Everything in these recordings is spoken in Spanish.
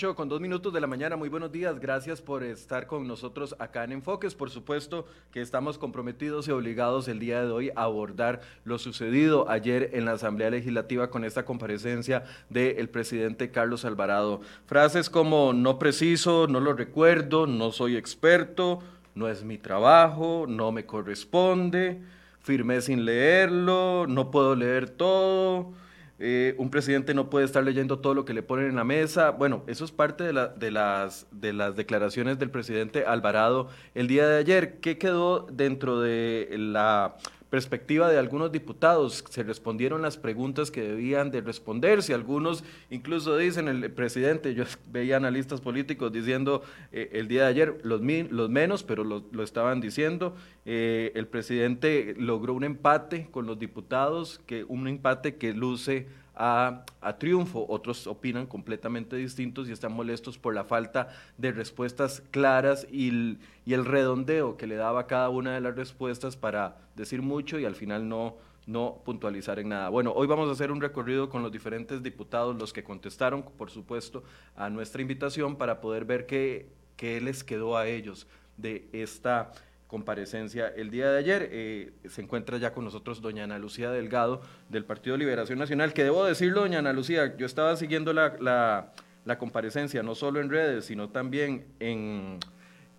8 con 2 minutos de la mañana, muy buenos días, gracias por estar con nosotros acá en Enfoques. Por supuesto que estamos comprometidos y obligados el día de hoy a abordar lo sucedido ayer en la Asamblea Legislativa con esta comparecencia del presidente Carlos Alvarado. Frases como no preciso, no lo recuerdo, no soy experto, no es mi trabajo, no me corresponde, firmé sin leerlo, no puedo leer todo eh, un presidente no puede estar leyendo todo lo que le ponen en la mesa. Bueno, eso es parte de, las, de las declaraciones del presidente Alvarado el día de ayer. ¿Qué quedó dentro de la perspectiva de algunos diputados. Se respondieron las preguntas que debían de responderse. Algunos incluso dicen, el presidente, yo veía analistas políticos diciendo eh, el día de ayer, los, los menos, pero lo, estaban diciendo. Eh, el presidente logró un empate con los diputados, que un empate que luce a, triunfo. Otros opinan completamente distintos y están molestos por la falta de respuestas claras y el, y el redondeo que le daba cada una de las respuestas para decir mucho y al final no, no puntualizar en nada. Bueno, hoy vamos a hacer un recorrido con los diferentes diputados, los que contestaron, por supuesto, a nuestra invitación para poder ver qué, qué les quedó a ellos de esta comparecencia el día de ayer. Eh, se encuentra ya con nosotros doña Ana Lucía Delgado del Partido Liberación Nacional, que debo decirlo, doña Ana Lucía, yo estaba siguiendo la, la, comparecencia, no solo en redes, sino también en,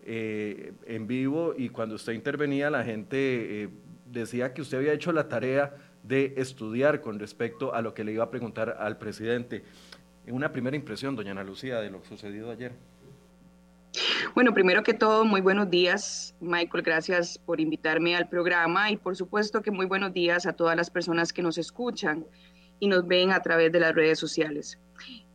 eh, en vivo, y cuando usted intervenía, la gente eh, decía que usted había hecho la tarea de estudiar con respecto a lo que le iba a preguntar al presidente. Una primera impresión, doña Ana Lucía, de lo sucedido ayer. Bueno, primero que todo, muy buenos días, Michael. Gracias por invitarme al programa y por supuesto que muy buenos días a todas las personas que nos escuchan y nos ven a través de las redes sociales.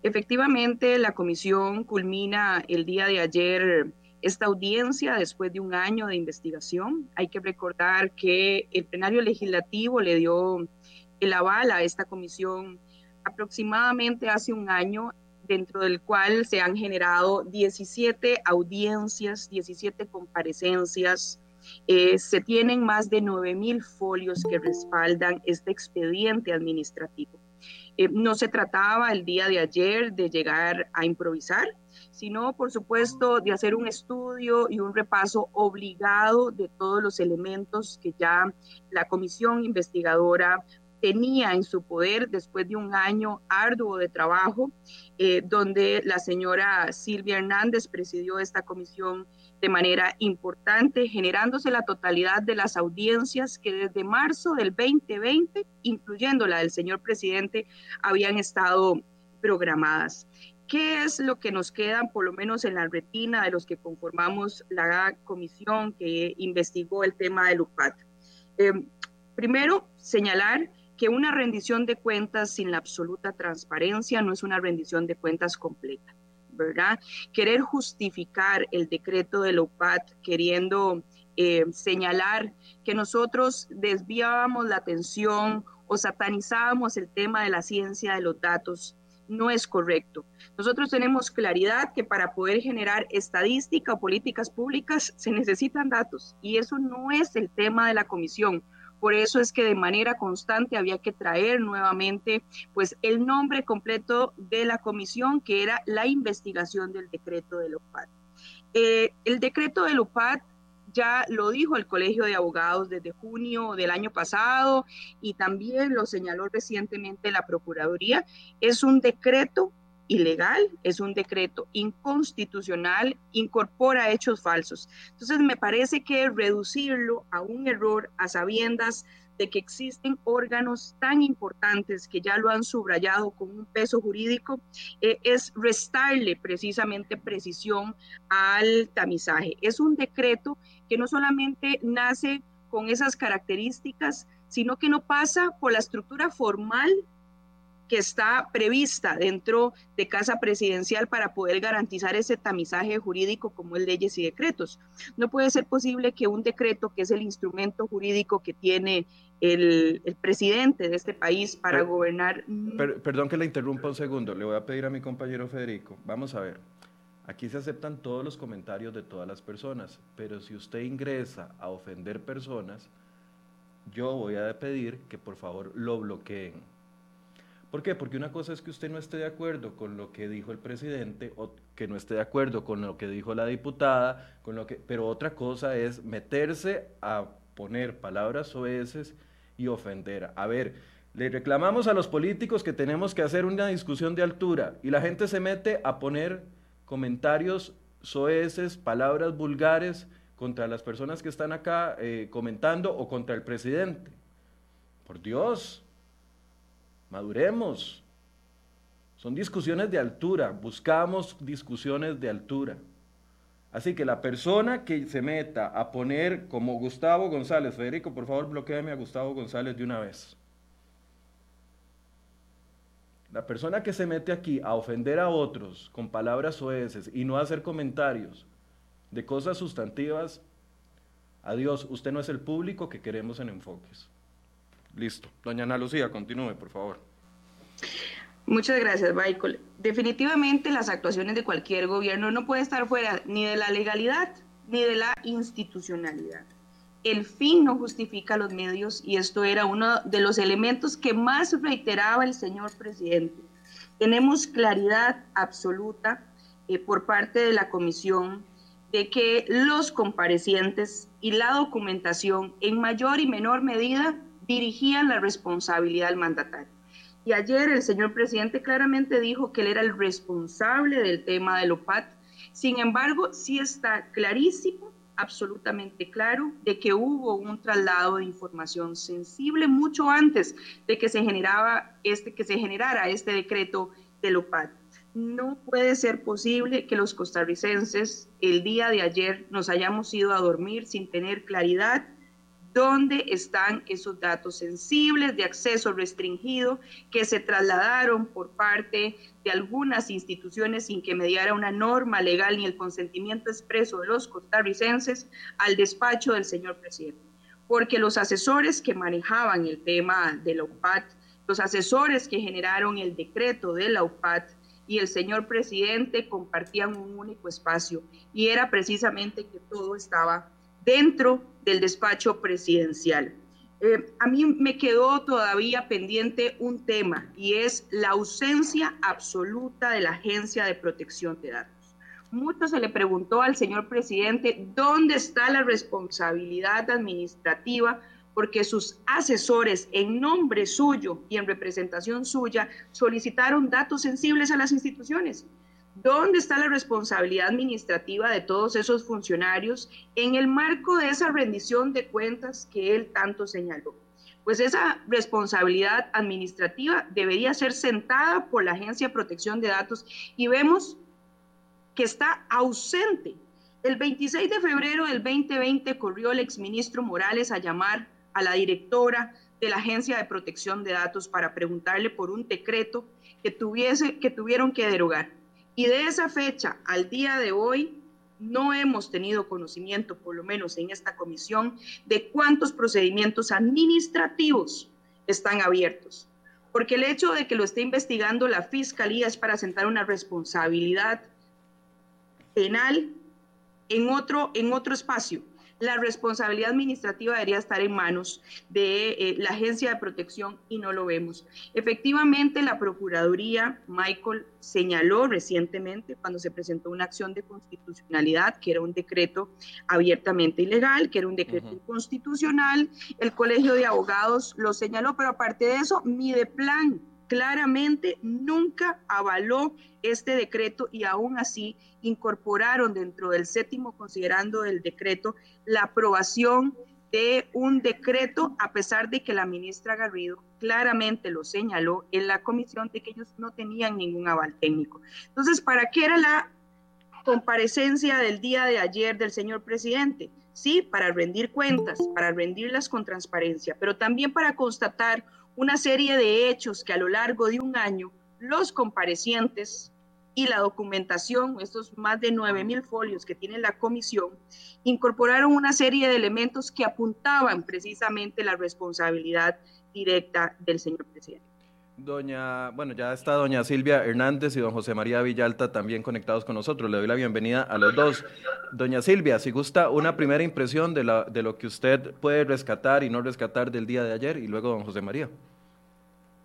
Efectivamente, la comisión culmina el día de ayer esta audiencia después de un año de investigación. Hay que recordar que el plenario legislativo le dio el aval a esta comisión aproximadamente hace un año dentro del cual se han generado 17 audiencias, 17 comparecencias. Eh, se tienen más de 9.000 folios que respaldan este expediente administrativo. Eh, no se trataba el día de ayer de llegar a improvisar, sino, por supuesto, de hacer un estudio y un repaso obligado de todos los elementos que ya la comisión investigadora tenía en su poder después de un año arduo de trabajo, eh, donde la señora Silvia Hernández presidió esta comisión de manera importante, generándose la totalidad de las audiencias que desde marzo del 2020, incluyendo la del señor presidente, habían estado programadas. ¿Qué es lo que nos queda, por lo menos en la retina de los que conformamos la comisión que investigó el tema del UPAT? Eh, primero, señalar que una rendición de cuentas sin la absoluta transparencia no es una rendición de cuentas completa, ¿verdad? Querer justificar el decreto de la UPAT queriendo eh, señalar que nosotros desviábamos la atención o satanizábamos el tema de la ciencia de los datos no es correcto. Nosotros tenemos claridad que para poder generar estadística o políticas públicas se necesitan datos y eso no es el tema de la comisión. Por eso es que de manera constante había que traer nuevamente pues el nombre completo de la comisión que era la investigación del decreto del OPAD. Eh, el decreto del OPAD ya lo dijo el Colegio de Abogados desde junio del año pasado y también lo señaló recientemente la Procuraduría. Es un decreto ilegal, es un decreto inconstitucional, incorpora hechos falsos. Entonces, me parece que reducirlo a un error a sabiendas de que existen órganos tan importantes que ya lo han subrayado con un peso jurídico, eh, es restarle precisamente precisión al tamizaje. Es un decreto que no solamente nace con esas características, sino que no pasa por la estructura formal que está prevista dentro de Casa Presidencial para poder garantizar ese tamizaje jurídico como es leyes y decretos. No puede ser posible que un decreto, que es el instrumento jurídico que tiene el, presidente de este país para gobernar... perdón que le interrumpa un segundo, le voy a pedir a mi compañero Federico, vamos a ver. Aquí se aceptan todos los comentarios de todas las personas, pero si usted ingresa a ofender personas, yo voy a pedir que por favor lo bloqueen ¿Por qué? Porque una cosa es que usted no esté de acuerdo con lo que dijo el presidente o que no esté de acuerdo con lo que dijo la diputada, con lo que, pero otra cosa es meterse a poner palabras soeces y ofender. A ver, le reclamamos a los políticos que tenemos que hacer una discusión de altura y la gente se mete a poner comentarios soeces, palabras vulgares contra las personas que están acá eh, comentando o contra el presidente. Por Dios, maduremos. Son discusiones de altura, buscamos discusiones de altura. Así que la persona que se meta a poner como Gustavo González, Federico, por favor bloqueame a Gustavo González de una vez. La persona que se mete aquí a ofender a otros con palabras soeces y no hacer comentarios de cosas sustantivas, adiós, usted no es el público que queremos en Enfoques. Listo. Doña Ana Lucía, continúe, por favor. Muchas gracias, Michael. Definitivamente las actuaciones de cualquier gobierno no pueden estar fuera ni de la legalidad ni de la institucionalidad. El fin no justifica los medios y esto era uno de los elementos que más reiteraba el señor presidente. Tenemos claridad absoluta eh, por parte de la comisión de que los comparecientes y la documentación en mayor y menor medida dirigían la responsabilidad al mandatario. Y ayer el señor presidente claramente dijo que él era el responsable del tema del OPAT. Sin embargo, sí está clarísimo, absolutamente claro, de que hubo un traslado de información sensible mucho antes de que se generaba este, que se generara este decreto del OPAT. No puede ser posible que los costarricenses el día de ayer nos hayamos ido a dormir sin tener claridad dónde están esos datos sensibles de acceso restringido que se trasladaron por parte de algunas instituciones sin que mediara una norma legal ni el consentimiento expreso de los costarricenses al despacho del señor presidente. Porque los asesores que manejaban el tema de la UPAT, los asesores que generaron el decreto de la UPAT, y el señor presidente compartían un único espacio y era precisamente que todo estaba dentro del despacho presidencial. Eh, a mí me quedó todavía pendiente un tema y es la ausencia absoluta de la Agencia de Protección de Datos. Mucho se le preguntó al señor presidente dónde está la responsabilidad administrativa porque sus asesores en nombre suyo y en representación suya solicitaron datos sensibles a las instituciones. ¿Dónde está la responsabilidad administrativa de todos esos funcionarios en el marco de esa rendición de cuentas que él tanto señaló? Pues esa responsabilidad administrativa debería ser sentada por la Agencia de Protección de Datos y vemos que está ausente. El 26 de febrero del 2020 corrió el exministro Morales a llamar a la directora de la Agencia de Protección de Datos para preguntarle por un decreto que, tuviese, que tuvieron que derogar. Y de esa fecha al día de hoy, no hemos tenido conocimiento, por lo menos en esta comisión, de cuántos procedimientos administrativos están abiertos. Porque el hecho de que lo esté investigando la Fiscalía es para sentar una responsabilidad penal en otro, en otro espacio la responsabilidad administrativa debería estar en manos de eh, la Agencia de Protección y no lo vemos. Efectivamente, la Procuraduría, Michael, señaló recientemente cuando se presentó una acción de constitucionalidad, que era un decreto abiertamente ilegal, que era un decreto inconstitucional. El Colegio de Abogados lo señaló, pero aparte de eso, mi de plan claramente nunca avaló este decreto y aún así incorporaron dentro del séptimo considerando el decreto la aprobación de un decreto a pesar de que la ministra Garrido claramente lo señaló en la comisión de que ellos no tenían ningún aval técnico. Entonces, ¿para qué era la comparecencia del día de ayer del señor presidente? Sí, para rendir cuentas, para rendirlas con transparencia, pero también para constatar una serie de hechos que a lo largo de un año los comparecientes y la documentación, estos más de 9.000 folios que tiene la comisión, incorporaron una serie de elementos que apuntaban precisamente la responsabilidad directa del señor presidente. Doña, bueno, ya está doña Silvia Hernández y don José María Villalta también conectados con nosotros. Le doy la bienvenida a los dos. Doña Silvia, si gusta una primera impresión de, la, de lo que usted puede rescatar y no rescatar del día de ayer y luego don José María.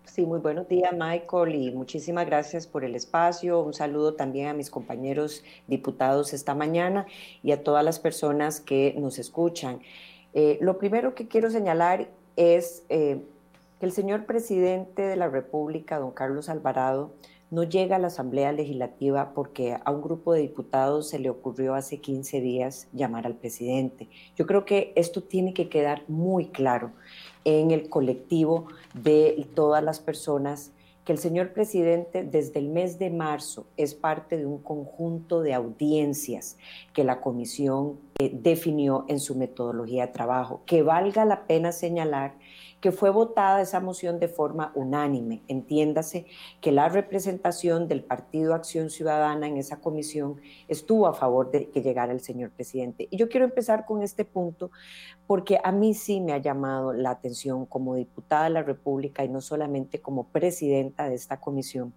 Sí, muy buenos días, Michael, y muchísimas gracias por el espacio. Un saludo también a mis compañeros diputados esta mañana y a todas las personas que nos escuchan. Eh, lo primero que quiero señalar es eh, que el señor presidente de la República, don Carlos Alvarado, no llega a la Asamblea Legislativa porque a un grupo de diputados se le ocurrió hace 15 días llamar al presidente. Yo creo que esto tiene que quedar muy claro en el colectivo de todas las personas que el señor presidente desde el mes de marzo es parte de un conjunto de audiencias que la comisión eh, definió en su metodología de trabajo, que valga la pena señalar que fue votada esa moción de forma unánime. Entiéndase que la representación del Partido Acción Ciudadana en esa comisión estuvo a favor de que llegara el señor presidente. Y yo quiero empezar con este punto porque a mí sí me ha llamado la atención como diputada de la República y no solamente como presidenta de esta comisión,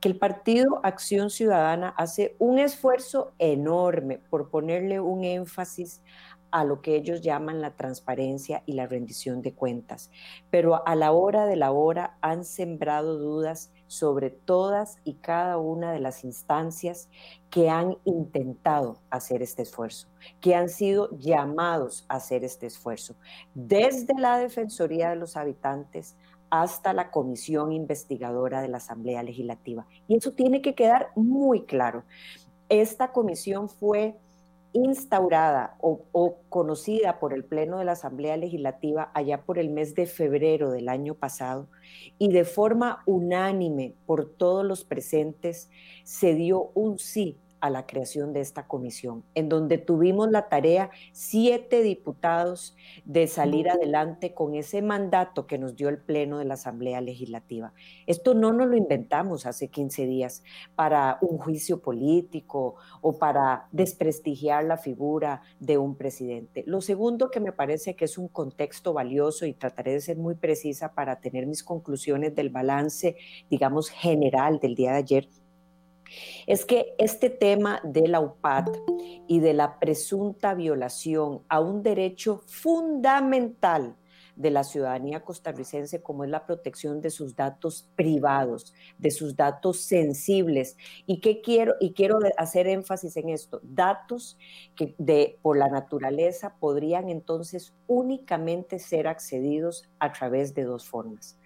que el Partido Acción Ciudadana hace un esfuerzo enorme por ponerle un énfasis a lo que ellos llaman la transparencia y la rendición de cuentas. Pero a la hora de la hora han sembrado dudas sobre todas y cada una de las instancias que han intentado hacer este esfuerzo, que han sido llamados a hacer este esfuerzo, desde la Defensoría de los Habitantes hasta la Comisión Investigadora de la Asamblea Legislativa. Y eso tiene que quedar muy claro. Esta comisión fue instaurada o, conocida por el Pleno de la Asamblea Legislativa allá por el mes de febrero del año pasado y de forma unánime por todos los presentes se dio un sí a la creación de esta comisión, en donde tuvimos la tarea, siete diputados, de salir adelante con ese mandato que nos dio el Pleno de la Asamblea Legislativa. Esto no nos lo inventamos hace 15 días para un juicio político o para desprestigiar la figura de un presidente. Lo segundo que me parece que es un contexto valioso y trataré de ser muy precisa para tener mis conclusiones del balance, digamos, general del día de ayer es que este tema de la UPAD y de la presunta violación a un derecho fundamental de la ciudadanía costarricense como es la protección de sus datos privados, de sus datos sensibles. ¿Y qué quiero? Y quiero hacer énfasis en esto, datos que por la naturaleza podrían entonces únicamente ser accedidos a través de dos formas.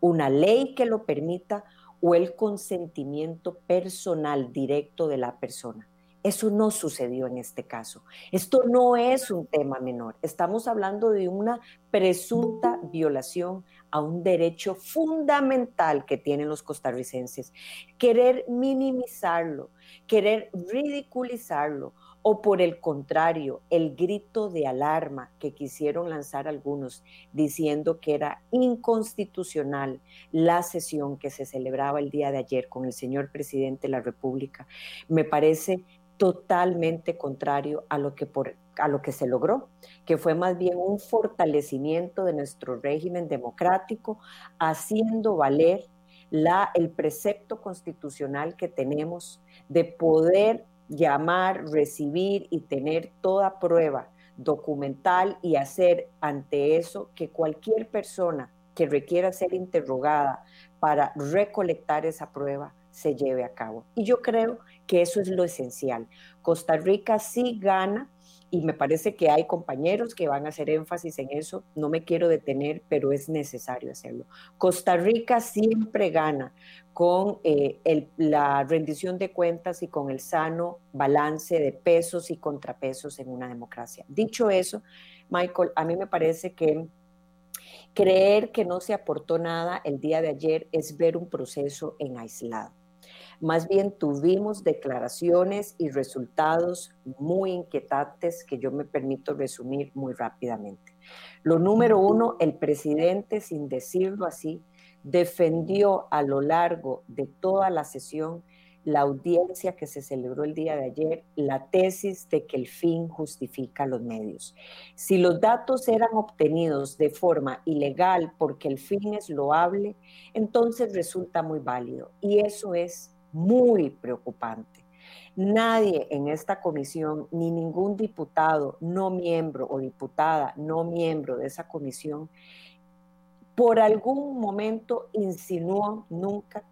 Una ley que lo permita o el consentimiento personal directo de la persona. Eso no sucedió en este caso. Esto no es un tema menor. Estamos hablando de una presunta violación a un derecho fundamental que tienen los costarricenses. Querer minimizarlo, querer ridiculizarlo o por el contrario, el grito de alarma que quisieron lanzar algunos diciendo que era inconstitucional la sesión que se celebraba el día de ayer con el señor presidente de la República, me parece totalmente contrario a lo que por, a lo que se logró, que fue más bien un fortalecimiento de nuestro régimen democrático, haciendo valer la, el precepto constitucional que tenemos de poder llamar, recibir y tener toda prueba documental y hacer ante eso que cualquier persona que requiera ser interrogada para recolectar esa prueba se lleve a cabo. Y yo creo que eso es lo esencial. Costa Rica sí gana y me parece que hay compañeros que van a hacer énfasis en eso. No me quiero detener, pero es necesario hacerlo. Costa Rica siempre gana con eh, la rendición de cuentas y con el sano balance de pesos y contrapesos en una democracia. Dicho eso, Michael, a mí me parece que creer que no se aportó nada el día de ayer es ver un proceso en aislado. Más bien tuvimos declaraciones y resultados muy inquietantes que yo me permito resumir muy rápidamente. Lo número uno, el presidente, sin decirlo así, defendió a lo largo de toda la sesión la audiencia que se celebró el día de ayer, la tesis de que el fin justifica los medios. Si los datos eran obtenidos de forma ilegal porque el fin es loable, entonces resulta muy válido. Y eso es muy preocupante. Nadie en esta comisión, ni ningún diputado no miembro o diputada no miembro de esa comisión, por algún momento insinuó nunca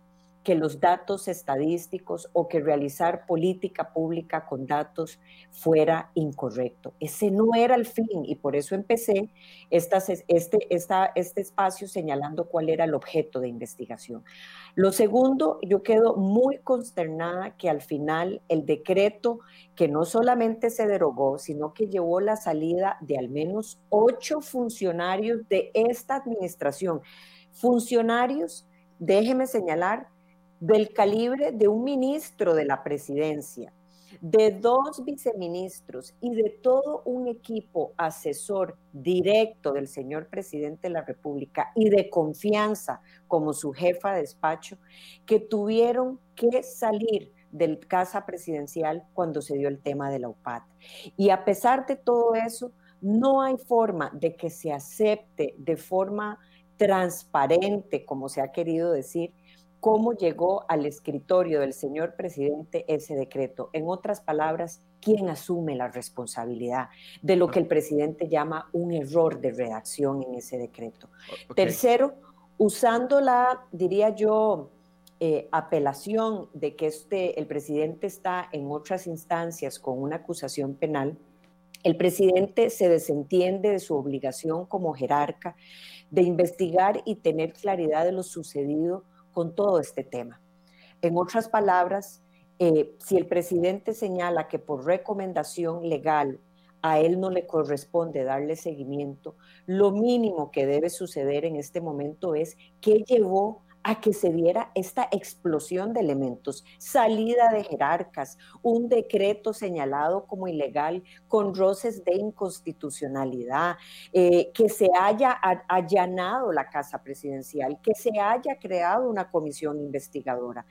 que los datos estadísticos o que realizar política pública con datos fuera incorrecto. Ese no era el fin y por eso empecé este, este espacio señalando cuál era el objeto de investigación. Lo segundo, yo quedo muy consternada que al final el decreto que no solamente se derogó, sino que llevó la salida de al menos ocho funcionarios de esta administración. Funcionarios, déjeme señalar, del calibre de un ministro de la presidencia, de dos viceministros y de todo un equipo asesor directo del señor presidente de la República y de confianza como su jefa de despacho, que tuvieron que salir del casa presidencial cuando se dio el tema de la UPAD. Y a pesar de todo eso, no hay forma de que se acepte de forma transparente, como se ha querido decir, cómo llegó al escritorio del señor presidente ese decreto. En otras palabras, ¿quién asume la responsabilidad de lo que el presidente llama un error de redacción en ese decreto? Tercero, usando la, diría yo, eh, apelación de que este, el presidente está en otras instancias con una acusación penal, el presidente se desentiende de su obligación como jerarca de investigar y tener claridad de lo sucedido con todo este tema. En otras palabras, eh, si el presidente señala que por recomendación legal a él no le corresponde darle seguimiento, lo mínimo que debe suceder en este momento es que llevó a que se diera esta explosión de elementos, salida de jerarcas, un decreto señalado como ilegal con roces de inconstitucionalidad, eh, que se haya allanado la Casa Presidencial, que se haya creado una comisión investigadora.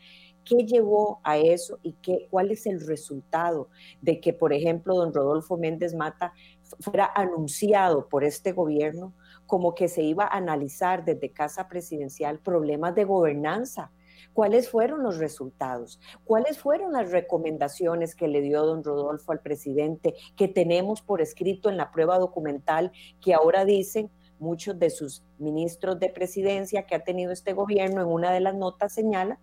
¿Qué llevó a eso y qué, cuál es el resultado de que, por ejemplo, don Rodolfo Méndez Mata fuera anunciado por este gobierno como que se iba a analizar desde Casa Presidencial problemas de gobernanza. ¿Cuáles fueron los resultados? ¿Cuáles fueron las recomendaciones que le dio don Rodolfo al presidente que tenemos por escrito en la prueba documental que ahora dicen muchos de sus ministros de presidencia que ha tenido este gobierno en una de las notas señala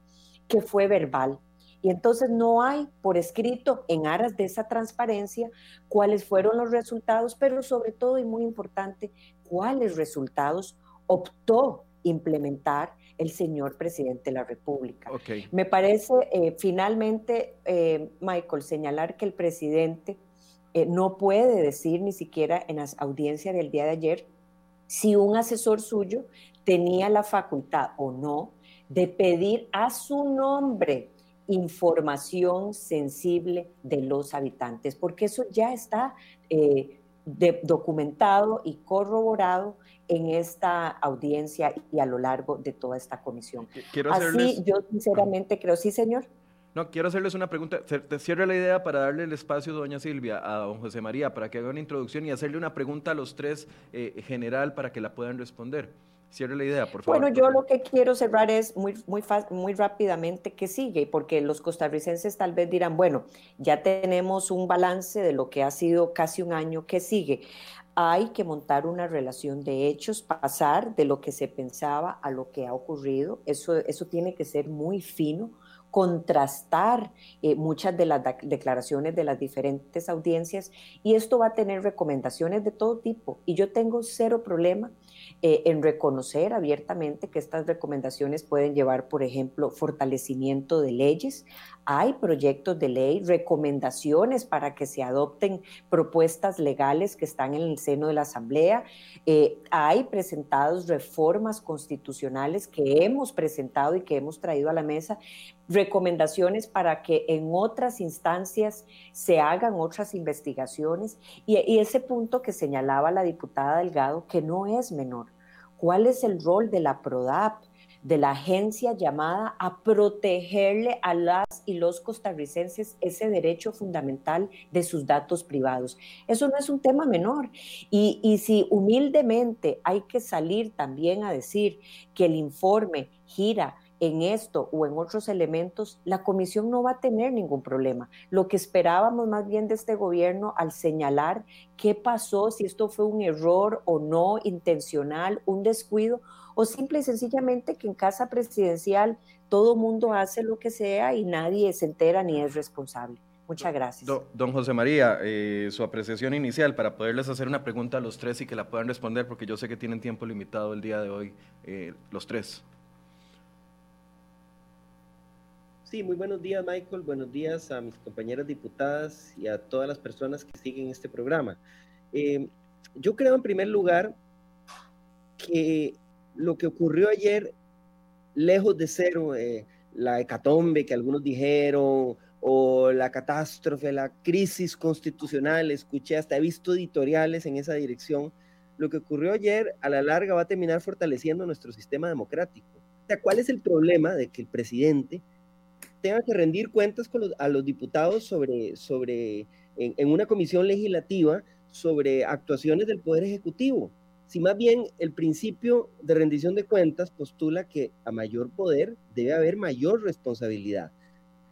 que fue verbal? Y entonces no hay por escrito en aras de esa transparencia cuáles fueron los resultados, pero sobre todo y muy importante, cuáles resultados optó implementar el señor presidente de la República. Me parece eh, finalmente, eh, Michael, señalar que el presidente eh, no puede decir ni siquiera en la audiencia del día de ayer si un asesor suyo tenía la facultad o no de pedir a su nombre información sensible de los habitantes, porque eso ya está documentado y corroborado en esta audiencia y a lo largo de toda esta comisión. Quiero Así, yo sinceramente creo, sí, señor. No, quiero hacerles una pregunta. Te cierro la idea para darle el espacio, doña Silvia, a don José María, para que haga una introducción y hacerle una pregunta a los tres eh, general para que la puedan responder. Cierre la idea, por favor. Bueno, yo lo que quiero cerrar es muy, muy, muy rápidamente que sigue, porque los costarricenses tal vez dirán, bueno, ya tenemos un balance de lo que ha sido casi un año que sigue. Hay que montar una relación de hechos, pasar de lo que se pensaba a lo que ha ocurrido. Eso, eso tiene que ser muy fino contrastar eh, muchas de las declaraciones de las diferentes audiencias y esto va a tener recomendaciones de todo tipo y yo tengo cero problema eh, en reconocer abiertamente que estas recomendaciones pueden llevar, por ejemplo, fortalecimiento de leyes. Hay proyectos de ley, recomendaciones para que se adopten propuestas legales que están en el seno de la Asamblea. Eh, hay presentados reformas constitucionales que hemos presentado y que hemos traído a la mesa recomendaciones para que en otras instancias se hagan otras investigaciones y, ese punto que señalaba la diputada Delgado, que no es menor. ¿Cuál es el rol de la PRODAP, de la agencia llamada a protegerle a las y los costarricenses ese derecho fundamental de sus datos privados? Eso no es un tema menor. Y, si humildemente hay que salir también a decir que el informe gira en esto o en otros elementos, la comisión no va a tener ningún problema. Lo que esperábamos más bien de este gobierno al señalar qué pasó, si esto fue un error o no intencional, un descuido, o simple y sencillamente que en casa presidencial todo mundo hace lo que sea y nadie se entera ni es responsable. Muchas gracias. Don, José María, eh, su apreciación inicial para poderles hacer una pregunta a los tres y que la puedan responder, porque yo sé que tienen tiempo limitado el día de hoy, eh, los tres. Sí, muy buenos días, Michael. Buenos días a mis compañeras diputadas y a todas las personas que siguen este programa. Eh, yo creo, en primer lugar, que lo que ocurrió ayer, lejos de ser la hecatombe que algunos dijeron, o la catástrofe, la crisis constitucional, escuché hasta he visto editoriales en esa dirección. Lo que ocurrió ayer a la larga va a terminar fortaleciendo nuestro sistema democrático. O sea, ¿cuál es el problema de que el presidente tenga que rendir cuentas a los diputados sobre, sobre en, en una comisión legislativa sobre actuaciones del Poder Ejecutivo? Si más bien el principio de rendición de cuentas postula que a mayor poder debe haber mayor responsabilidad.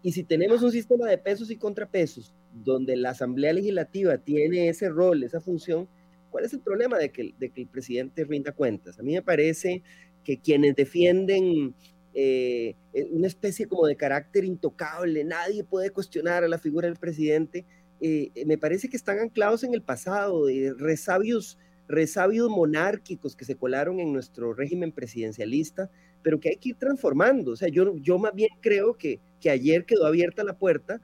Y si tenemos un sistema de pesos y contrapesos donde la Asamblea Legislativa tiene ese rol, esa función, ¿cuál es el problema de que, de que el presidente rinda cuentas? A mí me parece que quienes defienden eh, eh, una especie como de carácter intocable, nadie puede cuestionar a la figura del presidente, eh, me parece que están anclados en el pasado, de resabios, resabios monárquicos que se colaron en nuestro régimen presidencialista, pero que hay que ir transformando. O sea, yo, yo más bien creo que, que ayer quedó abierta la puerta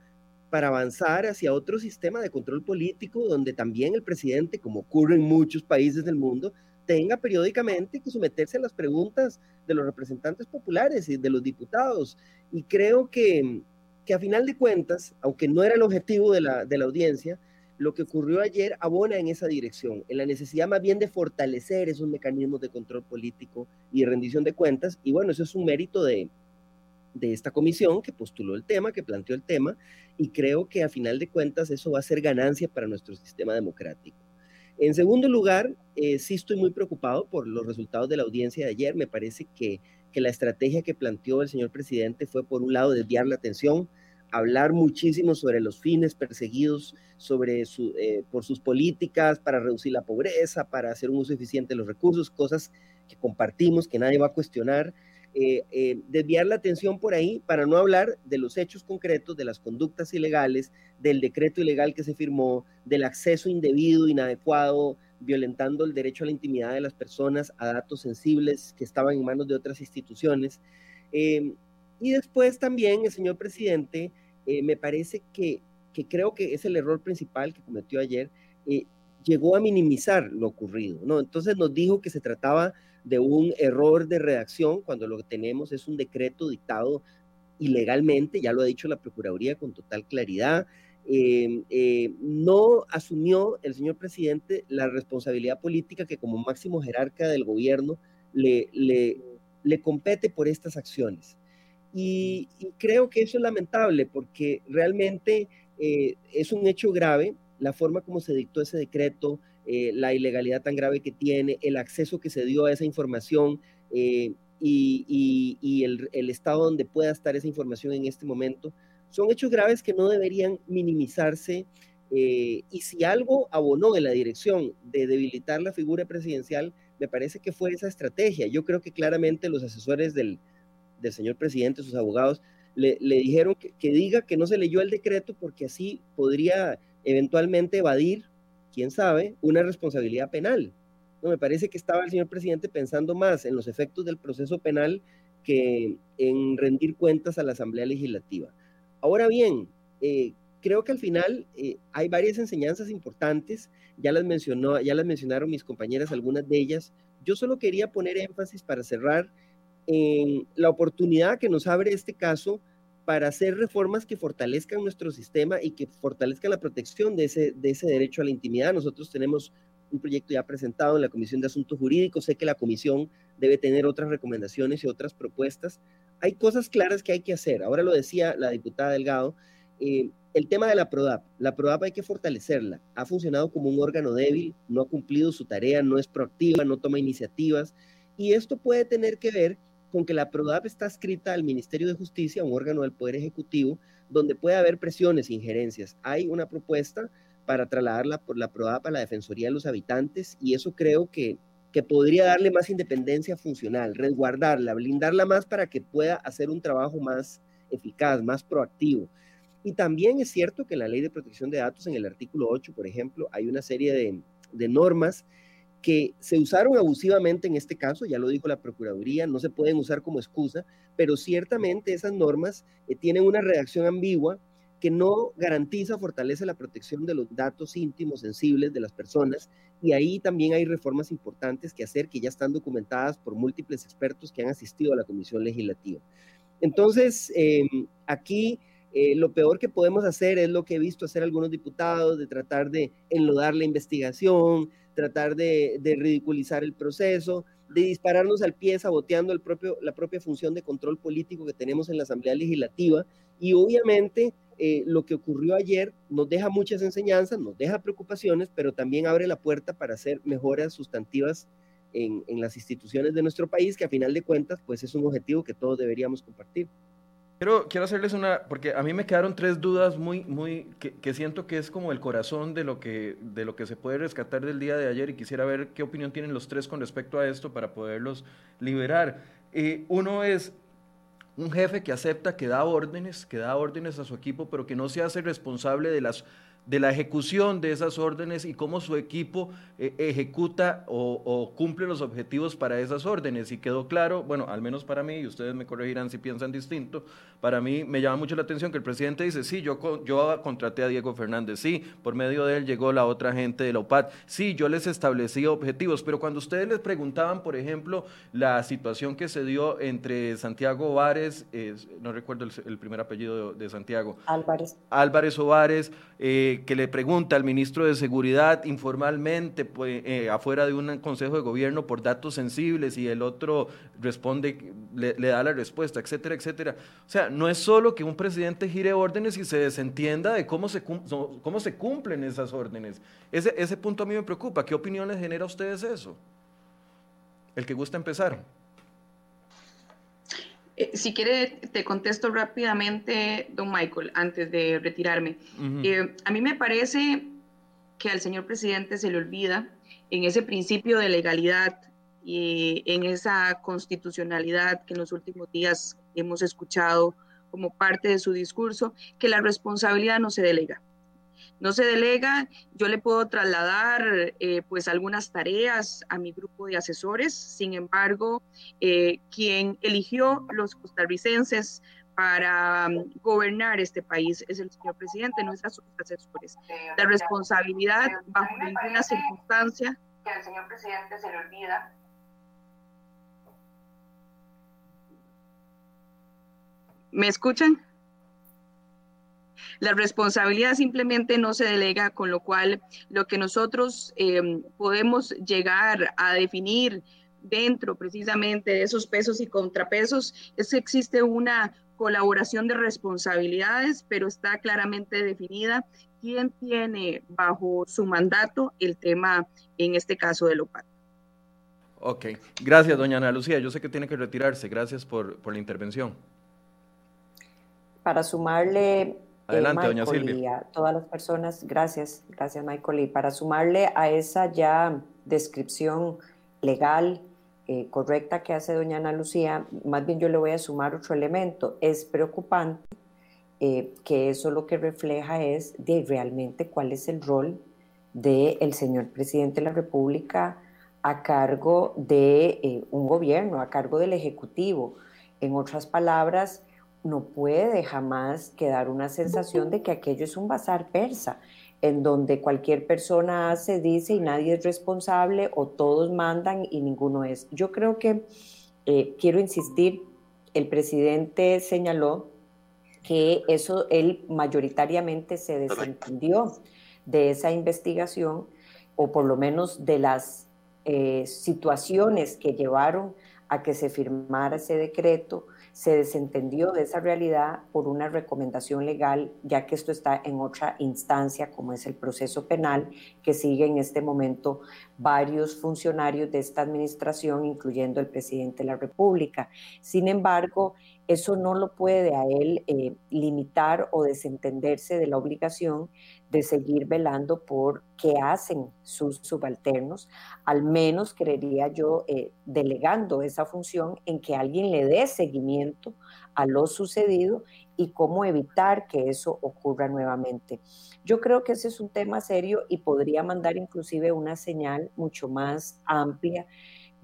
para avanzar hacia otro sistema de control político donde también el presidente, como ocurre en muchos países del mundo, tenga periódicamente que someterse a las preguntas de los representantes populares y de los diputados. Y creo que, que a final de cuentas, aunque no era el objetivo de la, de la audiencia, lo que ocurrió ayer abona en esa dirección, en la necesidad más bien de fortalecer esos mecanismos de control político y rendición de cuentas. Y bueno, eso es un mérito de, de esta comisión que postuló el tema, que planteó el tema, y creo que a final de cuentas eso va a ser ganancia para nuestro sistema democrático. En segundo lugar, eh, sí estoy muy preocupado por los resultados de la audiencia de ayer. Me parece que, que la estrategia que planteó el señor presidente fue, por un lado, desviar la atención, hablar muchísimo sobre los fines perseguidos sobre su, eh, por sus políticas para reducir la pobreza, para hacer un uso eficiente de los recursos, cosas que compartimos, que nadie va a cuestionar, eh, eh, desviar la atención por ahí para no hablar de los hechos concretos, de las conductas ilegales, del decreto ilegal que se firmó, del acceso indebido, inadecuado, violentando el derecho a la intimidad de las personas, a datos sensibles que estaban en manos de otras instituciones. Eh, y después también el señor presidente, me parece que, que, creo que es el error principal que cometió ayer, llegó a minimizar lo ocurrido, ¿no? Entonces nos dijo que se trataba de un error de redacción cuando lo que tenemos es un decreto dictado ilegalmente, ya lo ha dicho la Procuraduría con total claridad. Eh, eh, no asumió el señor presidente la responsabilidad política que como máximo jerarca del gobierno le, le, le compete por estas acciones. Y, creo que eso es lamentable porque realmente eh, es un hecho grave la forma como se dictó ese decreto, eh, la ilegalidad tan grave que tiene, el acceso que se dio a esa información eh, y, el, estado donde pueda estar esa información en este momento, son hechos graves que no deberían minimizarse. Eh, y si algo abonó en la dirección de debilitar la figura presidencial, me parece que fue esa estrategia. Yo creo que claramente los asesores del, señor presidente, sus abogados, le, dijeron que, que, diga que no se leyó el decreto porque así podría eventualmente evadir quién sabe, una responsabilidad penal. No, me parece que estaba el señor presidente pensando más en los efectos del proceso penal que en rendir cuentas a la Asamblea Legislativa. Ahora bien, eh, creo que al final eh, hay varias enseñanzas importantes, ya las, mencionó, ya las mencionaron mis compañeras, algunas de ellas. Yo solo quería poner énfasis para cerrar en la oportunidad que nos abre este caso para hacer reformas que fortalezcan nuestro sistema y que fortalezcan la protección de ese, de ese derecho a la intimidad. Nosotros tenemos un proyecto ya presentado en la Comisión de Asuntos Jurídicos. Sé que la Comisión debe tener otras recomendaciones y otras propuestas. Hay cosas claras que hay que hacer. Ahora lo decía la diputada Delgado. Eh, el tema de la PRODAP. La PRODAP hay que fortalecerla. Ha funcionado como un órgano débil, no ha cumplido su tarea, no es proactiva, no toma iniciativas. Y esto puede tener que ver con que la PRODAP está escrita al Ministerio de Justicia, un órgano del Poder Ejecutivo, donde puede haber presiones, injerencias. Hay una propuesta para trasladarla por la PRODAP a la Defensoría de los Habitantes y eso creo que, que podría darle más independencia funcional, resguardarla, blindarla más para que pueda hacer un trabajo más eficaz, más proactivo. Y también es cierto que en la ley de protección de datos, en el artículo 8, por ejemplo, hay una serie de, de normas que se usaron abusivamente en este caso, ya lo dijo la Procuraduría, no se pueden usar como excusa, pero ciertamente esas normas eh, tienen una redacción ambigua que no garantiza, fortalece la protección de los datos íntimos, sensibles de las personas, y ahí también hay reformas importantes que hacer que ya están documentadas por múltiples expertos que han asistido a la Comisión Legislativa. Entonces, em, aquí eh, lo peor que podemos hacer es lo que he visto hacer algunos diputados, de tratar de enlodar la investigación, tratar de, ridiculizar el proceso, de dispararnos al pie saboteando el propio, la propia función de control político que tenemos en la Asamblea Legislativa. Y obviamente eh, lo que ocurrió ayer nos deja muchas enseñanzas, nos deja preocupaciones, pero también abre la puerta para hacer mejoras sustantivas en, en las instituciones de nuestro país, que a final de cuentas pues es un objetivo que todos deberíamos compartir. Quiero, quiero hacerles una, porque a mí me quedaron tres dudas muy, muy, que, siento que es como el corazón de lo, que, de lo que se puede rescatar del día de ayer y quisiera ver qué opinión tienen los tres con respecto a esto para poderlos liberar. Eh, uno es un jefe que acepta que da órdenes, que da órdenes a su equipo, pero que no se hace responsable de las de la ejecución de esas órdenes y cómo su equipo eh, ejecuta o, cumple los objetivos para esas órdenes. Y quedó claro, bueno, al menos para mí, y ustedes me corregirán si piensan distinto, para mí me llama mucho la atención que el presidente dice, sí, yo, yo contraté a Diego Fernández, sí, por medio de él llegó la otra gente de la OPAD, sí, yo les establecí objetivos, pero cuando ustedes les preguntaban, por ejemplo, la situación que se dio entre Santiago Vares, no recuerdo el, primer apellido de, Santiago. Álvarez. Álvarez Ovares. Eh, que, le pregunta al ministro de Seguridad informalmente pues, eh, afuera de un consejo de gobierno por datos sensibles y el otro responde, le, da la respuesta, etcétera, etcétera. O sea, no es solo que un presidente gire órdenes y se desentienda de cómo se, cómo se cumplen esas órdenes. Ese, ese punto a mí me preocupa. ¿Qué opinión les genera a ustedes eso? El que gusta empezar. Eh, si quiere, te contesto rápidamente, don Michael, antes de retirarme. Eh, a mí me parece que al señor presidente se le olvida en ese principio de legalidad y en esa constitucionalidad que en los últimos días hemos escuchado como parte de su discurso, que la responsabilidad no se delega no se delega, yo le puedo trasladar eh, pues algunas tareas a mi grupo de asesores, sin embargo, eh, quien eligió los costarricenses para um, gobernar este país es el señor presidente, no es a sus asesores. La responsabilidad bajo ninguna circunstancia que al señor presidente se le olvida ¿Me escuchan? La responsabilidad simplemente no se delega, con lo cual lo que nosotros em, podemos llegar a definir dentro precisamente de esos pesos y contrapesos es que existe una colaboración de responsabilidades, pero está claramente definida quién tiene bajo su mandato el tema, en este caso de OPAT. Ok, gracias, doña Ana Lucía. Yo sé que tiene que retirarse. Gracias por, por la intervención. Para sumarle Adelante, doña Silvia. Y a todas las personas, gracias, gracias Michael. Y para sumarle a esa ya descripción legal eh, correcta que hace doña Ana Lucía, más bien yo le voy a sumar otro elemento. Es preocupante eh, que eso lo que refleja es de realmente cuál es el rol del señor presidente de la República a cargo de eh, un gobierno, a cargo del Ejecutivo. En otras palabras, no puede jamás quedar una sensación de que aquello es un bazar persa, en donde cualquier persona hace, dice y nadie es responsable o todos mandan y ninguno es. Yo creo que, eh, quiero insistir, el presidente señaló que eso él mayoritariamente se desentendió de esa investigación o por lo menos de las eh, situaciones que llevaron a que se firmara ese decreto se desentendió de esa realidad por una recomendación legal, ya que esto está en otra instancia, como es el proceso penal, que sigue en este momento varios funcionarios de esta administración, incluyendo el presidente de la República. Sin embargo, eso no lo puede a él eh, limitar o desentenderse de la obligación de seguir velando por qué hacen sus subalternos, al menos creería yo eh, delegando esa función en que alguien le dé seguimiento a lo sucedido y cómo evitar que eso ocurra nuevamente. Yo creo que ese es un tema serio y podría mandar inclusive una señal mucho más amplia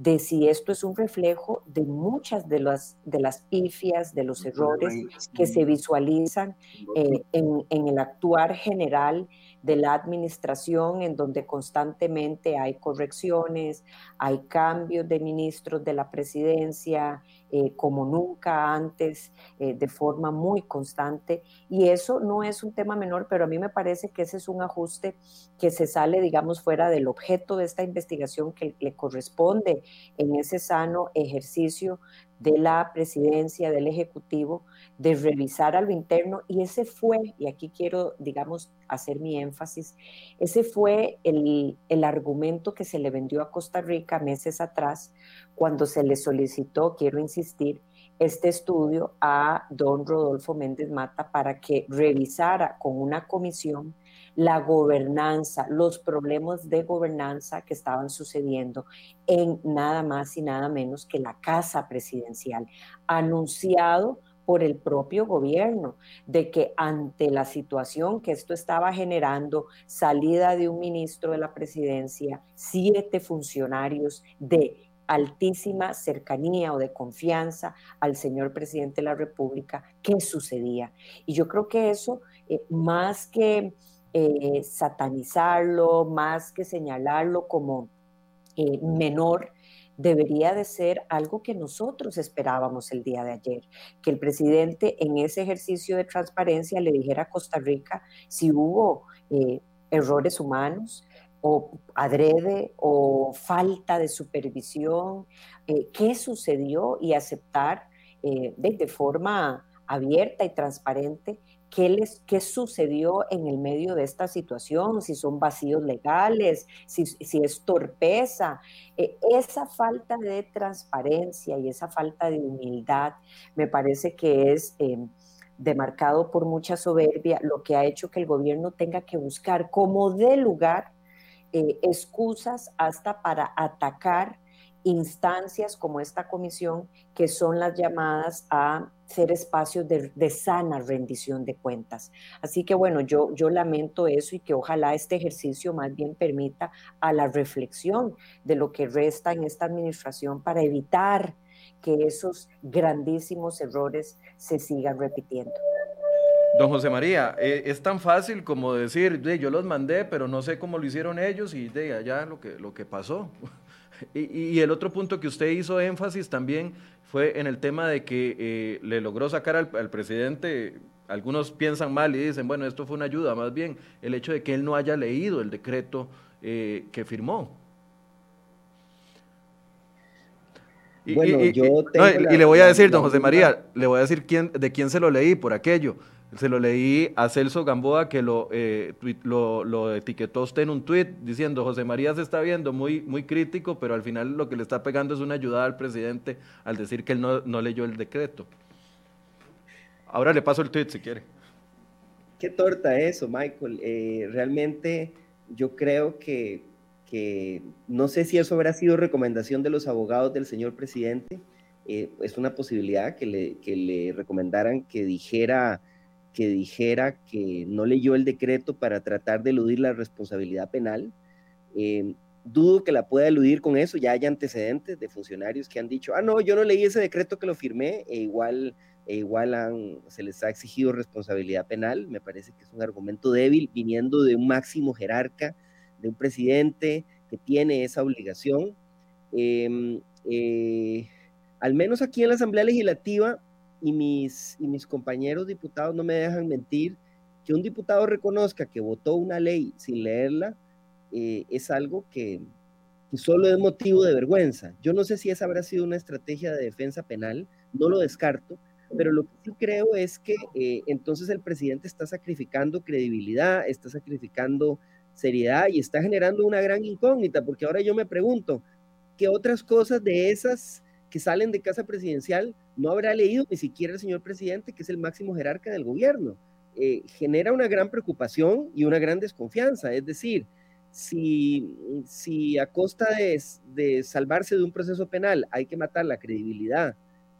de si esto es un reflejo de muchas de las, de las pifias, de los errores que se visualizan eh, en, en, el actuar general de la administración, en donde constantemente hay correcciones, hay cambios de ministros de la presidencia, eh, como nunca antes, eh, de forma muy constante. Y eso no es un tema menor, pero a mí me parece que ese es un ajuste que se sale, digamos, fuera del objeto de esta investigación que le corresponde en ese sano ejercicio de la presidencia, del Ejecutivo, de revisar a lo interno. Y ese fue, y aquí quiero, digamos, hacer mi énfasis, ese fue el, el argumento que se le vendió a Costa Rica meses atrás, cuando se le solicitó, quiero insistir, este estudio a don Rodolfo Méndez Mata para que revisara con una comisión la gobernanza, los problemas de gobernanza que estaban sucediendo en nada más y nada menos que la Casa Presidencial, anunciado por el propio gobierno, de que ante la situación que esto estaba generando, salida de un ministro de la presidencia, siete funcionarios de altísima cercanía o de confianza al señor presidente de la República, ¿qué sucedía? Y yo creo que eso, eh, más que eh, satanizarlo, más que señalarlo como eh, menor, debería de ser algo que nosotros esperábamos el día de ayer, que el presidente en ese ejercicio de transparencia le dijera a Costa Rica si hubo eh, errores humanos o adrede o falta de supervisión, qué sucedió y aceptar de forma abierta y transparente qué, les, qué sucedió en el medio de esta situación, si son vacíos legales, si, es torpeza. E, esa falta de transparencia y esa falta de humildad me parece que es... Em, demarcado por mucha soberbia, lo que ha hecho que el gobierno tenga que buscar como de lugar eh, excusas hasta para atacar instancias como esta comisión que son las llamadas a ser espacios de, sana rendición de cuentas. Así que bueno, yo, yo lamento eso y que ojalá este ejercicio más bien permita a la reflexión de lo que resta en esta administración para evitar que esos grandísimos errores se sigan repitiendo. Don José María, eh, es tan fácil como decir, yo los mandé, pero no sé cómo lo hicieron ellos y de allá lo que, lo que pasó. Y, el otro punto que usted hizo énfasis también fue en el tema de que eh, le logró sacar al, presidente, algunos piensan mal y dicen, bueno, esto fue una ayuda, más bien el hecho de que él no haya leído el decreto eh, que firmó. Y, bueno, yo y, le voy a decir, don José María, le voy a decir quién, de quién se lo leí por aquello. Se lo leí a Celso Gamboa que lo, eh, lo, etiquetó usted en un tuit diciendo José María se está viendo muy, muy crítico, pero al final lo que le está pegando es una ayuda al presidente al decir que él no, no leyó el decreto. Ahora le paso el tuit si quiere. Qué torta eso, Michael. Eh, realmente yo creo que, que, no sé si eso habrá sido recomendación de los abogados del señor presidente. Eh, es una posibilidad que le, que le recomendaran que dijera que dijera que no leyó el decreto para tratar de eludir la responsabilidad penal. Eh, dudo que la pueda eludir con eso, ya hay antecedentes de funcionarios que han dicho, ah, no, yo no leí ese decreto que lo firmé, e igual, e igual han, se les ha exigido responsabilidad penal, me parece que es un argumento débil viniendo de un máximo jerarca, de un presidente que tiene esa obligación. Em, eh, al menos aquí en la Asamblea Legislativa y mis, y mis compañeros diputados no me dejan mentir, que un diputado reconozca que votó una ley sin leerla eh, es algo que, solo es motivo de vergüenza. Yo no sé si esa habrá sido una estrategia de defensa penal, no lo descarto, pero lo que sí creo es que eh, entonces el presidente está sacrificando credibilidad, está sacrificando seriedad y está generando una gran incógnita, porque ahora yo me pregunto, ¿qué otras cosas de esas que salen de casa presidencial no habrá leído ni siquiera el señor presidente, que es el máximo jerarca del gobierno. Eh, genera una gran preocupación y una gran desconfianza. Es decir, si, si a costa de, salvarse de un proceso penal hay que matar la credibilidad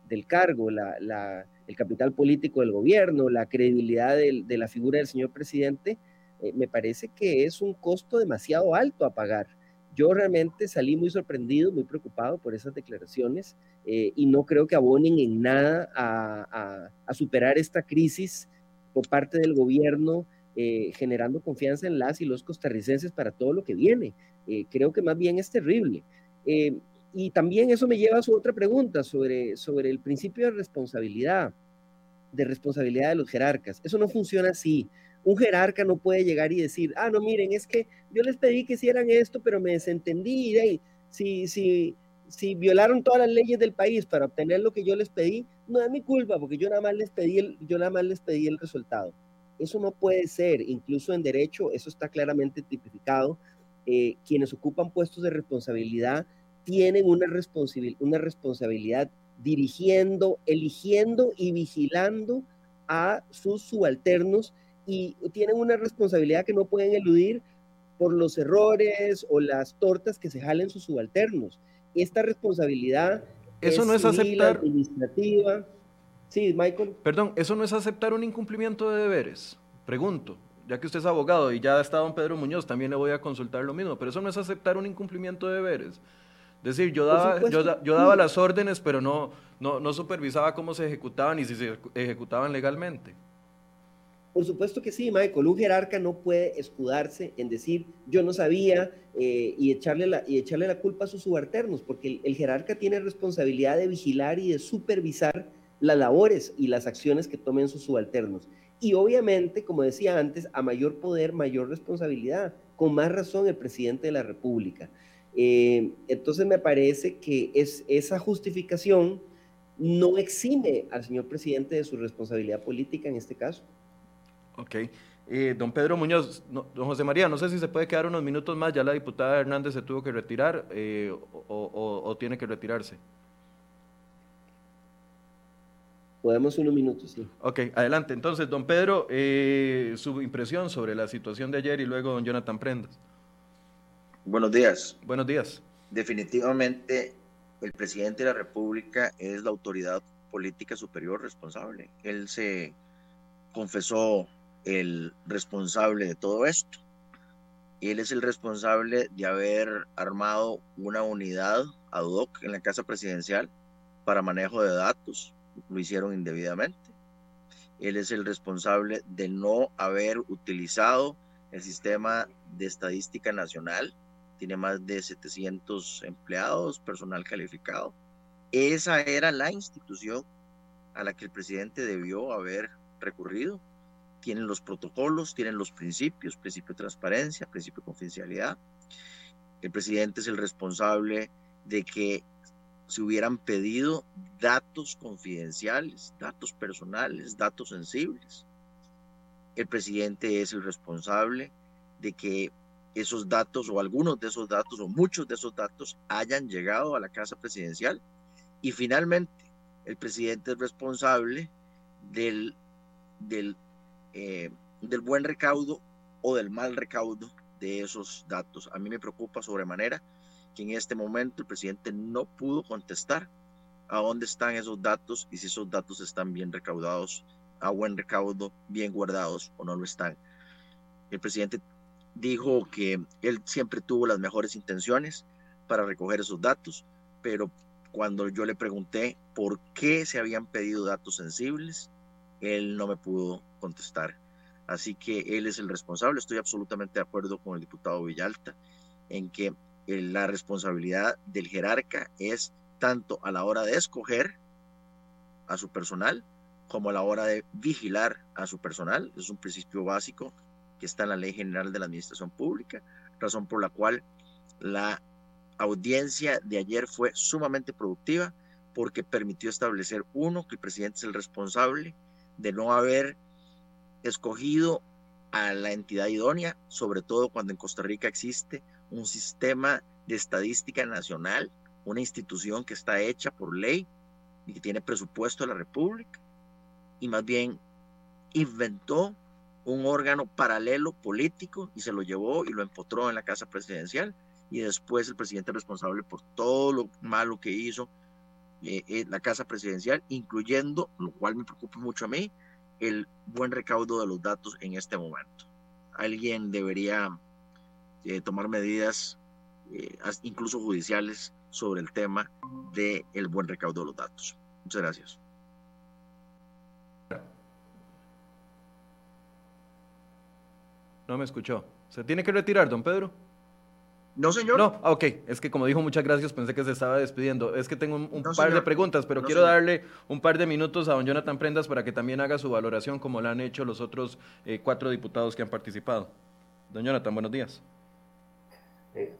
del cargo, la, el capital político del gobierno, la credibilidad de la figura del señor presidente, eh, me parece que es un costo demasiado alto a pagar. Yo realmente salí muy sorprendido, muy preocupado por esas declaraciones eh, y no creo que abonen en nada a, superar esta crisis por parte del gobierno, eh, generando confianza en las y los costarricenses para todo lo que viene. creo que más bien es terrible. y también eso me lleva a su otra pregunta sobre, sobre el principio de responsabilidad, de responsabilidad de los jerarcas. Eso no funciona así un jerarca no puede llegar y decir, ah, no, miren, es que yo les pedí que hicieran esto, pero me desentendí. Y si, si, si violaron todas las leyes del país para obtener lo que yo les pedí, no es mi culpa, porque yo nada más les pedí el, yo nada más les pedí el resultado. Eso no puede ser, incluso en derecho, eso está claramente tipificado. Eh, quienes ocupan puestos de responsabilidad tienen una, una responsabilidad dirigiendo, eligiendo y vigilando a sus subalternos y tienen una responsabilidad que no pueden eludir por los errores o las tortas que se jalen sus subalternos. Esta responsabilidad eso no es aceptar administrativa. Sí, Michael. Perdón, eso no es aceptar un incumplimiento de deberes. Pregunto, ya que usted es abogado y ya está don Pedro Muñoz, también le voy a consultar lo mismo, pero eso no es aceptar un incumplimiento de deberes. Es decir, yo daba, yo, yo daba las órdenes, pero no, no, no supervisaba cómo se ejecutaban y si se ejecutaban legalmente. Por supuesto que sí, Michael. Un jerarca no puede escudarse en decir yo no sabía eh, y, echarle la, y echarle la culpa a sus subalternos, porque el, jerarca tiene responsabilidad de vigilar y de supervisar las labores y las acciones que tomen sus subalternos. Y obviamente, como decía antes, a mayor poder, mayor responsabilidad. Con más razón el presidente de la República. Eh, entonces me parece que es, esa justificación no exime al señor presidente de su responsabilidad política en este caso. Ok. Eh, don Pedro Muñoz, don José María, no sé si se puede quedar unos minutos más, ya la diputada Hernández se tuvo que retirar eh, o, tiene que retirarse. Podemos unos minutos, sí. Ok, adelante. Entonces, don Pedro, eh, su impresión sobre la situación de ayer y luego don Jonathan Prendas. Buenos días. Buenos días. Definitivamente, el presidente de la República es la autoridad política superior responsable. Él se confesó el responsable de todo esto. Él es el responsable de haber armado una unidad ad hoc en la Casa Presidencial para manejo de datos. Lo hicieron indebidamente. Él es el responsable de no haber utilizado el sistema de estadística nacional. Tiene más de 700 empleados, personal calificado. Esa era la institución a la que el presidente debió haber recurrido tienen los protocolos, tienen los principios, principio de transparencia, principio de confidencialidad. El presidente es el responsable de que se hubieran pedido datos confidenciales, datos personales, datos sensibles. El presidente es el responsable de que esos datos o algunos de esos datos o muchos de esos datos hayan llegado a la casa presidencial. Y finalmente, el presidente es responsable del, del eh, del buen recaudo o del mal recaudo de esos datos. A mí me preocupa sobremanera que en este momento el presidente no pudo contestar a dónde están esos datos y si esos datos están bien recaudados, a buen recaudo, bien guardados o no lo están. El presidente dijo que él siempre tuvo las mejores intenciones para recoger esos datos, pero cuando yo le pregunté por qué se habían pedido datos sensibles, él no me pudo contestar. Así que él es el responsable. Estoy absolutamente de acuerdo con el diputado Villalta en que la responsabilidad del jerarca es tanto a la hora de escoger a su personal como a la hora de vigilar a su personal. Es un principio básico que está en la Ley General de la Administración Pública, razón por la cual la audiencia de ayer fue sumamente productiva porque permitió establecer, uno, que el presidente es el responsable de no haber escogido a la entidad idónea, sobre todo cuando en Costa Rica existe un sistema de estadística nacional una institución que está hecha por ley y que tiene presupuesto de la República, y más bien inventó un órgano paralelo político y se lo llevó y lo empotró en la casa presidencial y después el presidente responsable por todo lo malo que hizo eh, en la casa presidencial, incluyendo, lo cual me preocupa mucho a mí, el buen recaudo de los datos en este momento. Alguien debería eh, tomar medidas, eh, incluso judiciales, sobre el tema del el buen recaudo de los datos. Muchas gracias. No me escuchó. ¿Se tiene que retirar, don Pedro? No, señor. No, ah, ok. Es que como dijo muchas gracias, pensé que se estaba despidiendo. Es que tengo un, par de preguntas, pero quiero darle un par de minutos a don Jonathan Prendas para que también haga su valoración como lo han hecho los otros eh, cuatro diputados que han participado. Don Jonathan, buenos días. Eh,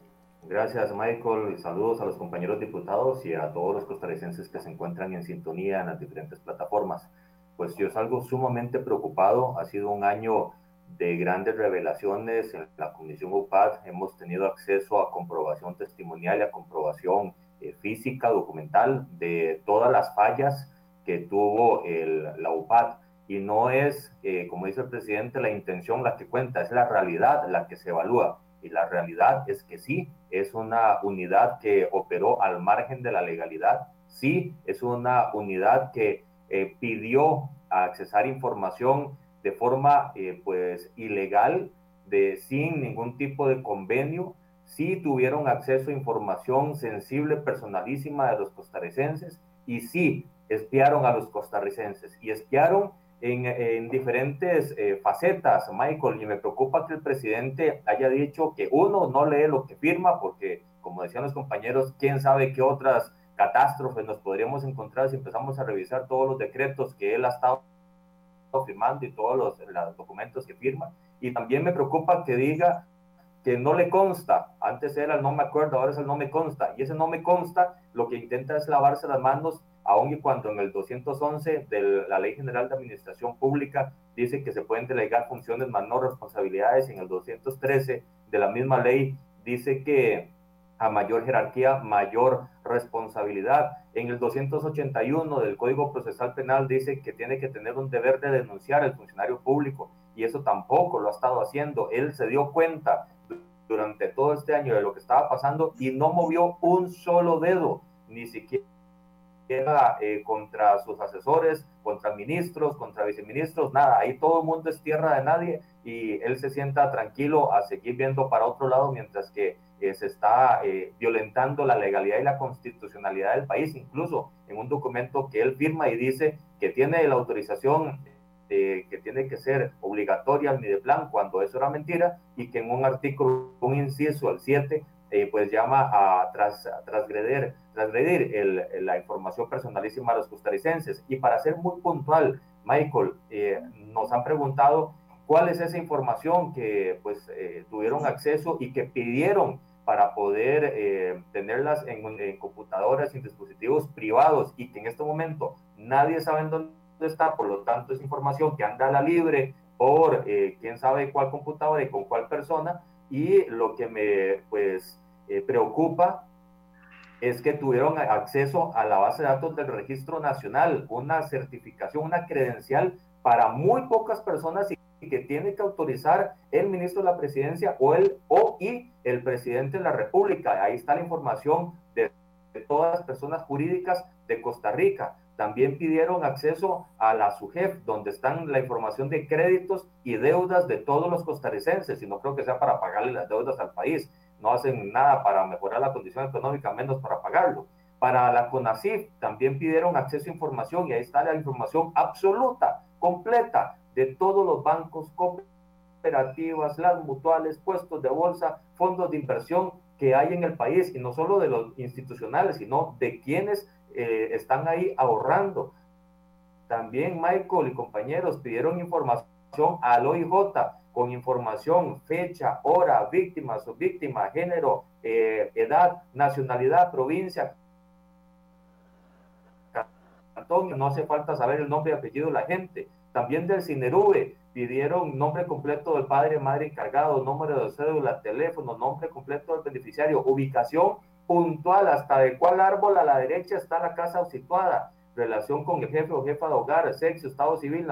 gracias, Michael. Saludos a los compañeros diputados y a todos los costarricenses que se encuentran en sintonía en las diferentes plataformas. Pues yo salgo sumamente preocupado. Ha sido un año de grandes revelaciones en la Comisión UPAD. Hemos tenido acceso a comprobación testimonial y a comprobación eh, física, documental, de todas las fallas que tuvo el, la UPAD. Y no es, eh, como dice el presidente, la intención la que cuenta, es la realidad la que se evalúa. Y la realidad es que sí, es una unidad que operó al margen de la legalidad, sí, es una unidad que eh, pidió accesar información de forma eh, pues ilegal, de, sin ningún tipo de convenio, sí tuvieron acceso a información sensible, personalísima de los costarricenses y sí espiaron a los costarricenses y espiaron en, en diferentes eh, facetas, Michael, y me preocupa que el presidente haya dicho que uno no lee lo que firma porque, como decían los compañeros, quién sabe qué otras catástrofes nos podríamos encontrar si empezamos a revisar todos los decretos que él ha estado firmando y todos los, documentos que firma. Y también me preocupa que diga que no le consta. Antes era el no me acuerdo, ahora es el no me consta. Y ese no me consta lo que intenta es lavarse las manos, aun y cuando en el 211 de la Ley General de Administración Pública dice que se pueden delegar funciones más no responsabilidades. En el 213 de la misma ley dice que a mayor jerarquía, mayor responsabilidad. En el 281 del Código Procesal Penal dice que tiene que tener un deber de denunciar al funcionario público y eso tampoco lo ha estado haciendo. Él se dio cuenta durante todo este año de lo que estaba pasando y no movió un solo dedo, ni siquiera eh, contra sus asesores, contra ministros, contra viceministros, nada. Ahí todo el mundo es tierra de nadie y él se sienta tranquilo a seguir viendo para otro lado mientras que se está eh, violentando la legalidad y la constitucionalidad del país, incluso en un documento que él firma y dice que tiene la autorización eh, que tiene que ser obligatoria al plan cuando eso era mentira y que en un artículo, un inciso, el 7, eh, pues llama a, tras, transgredir, transgredir el, la información personalísima de los costarricenses. Y para ser muy puntual, Michael, nos han preguntado cuál es esa información que pues tuvieron acceso y que pidieron para poder eh, tenerlas en, computadoras y en dispositivos privados y que en este momento nadie sabe en dónde está, por lo tanto es información que anda a la libre por eh, quién sabe cuál computadora y con cuál persona y lo que me pues eh, preocupa es que tuvieron acceso a la base de datos del registro nacional, una certificación, una credencial para muy pocas personas y que tiene que autorizar el ministro de la presidencia o el o y el presidente de la república. Ahí está la información de, todas las personas jurídicas de Costa Rica. También pidieron acceso a la SUGEF, donde están la información de créditos y deudas de todos los costarricenses, y no creo que sea para pagarle las deudas al país. No hacen nada para mejorar la condición económica, menos para pagarlo. Para la CONACIF también pidieron acceso a información y ahí está la información absoluta, completa, de todos los bancos, cooperativas, las mutuales, puestos de bolsa, fondos de inversión que hay en el país, y no solo de los institucionales, sino de quienes eh, están ahí ahorrando. También Michael y compañeros pidieron información al OIJ con información, fecha, hora, víctima, subvíctima, género, eh, edad, nacionalidad, provincia, no hace falta saber el nombre y apellido de la gente. También del Cinerube pidieron nombre completo del padre, madre encargado, número de cédula, teléfono, nombre completo del beneficiario, ubicación puntual hasta de cuál árbol a la derecha está la casa situada, relación con el jefe o jefa de hogar, sexo, estado civil,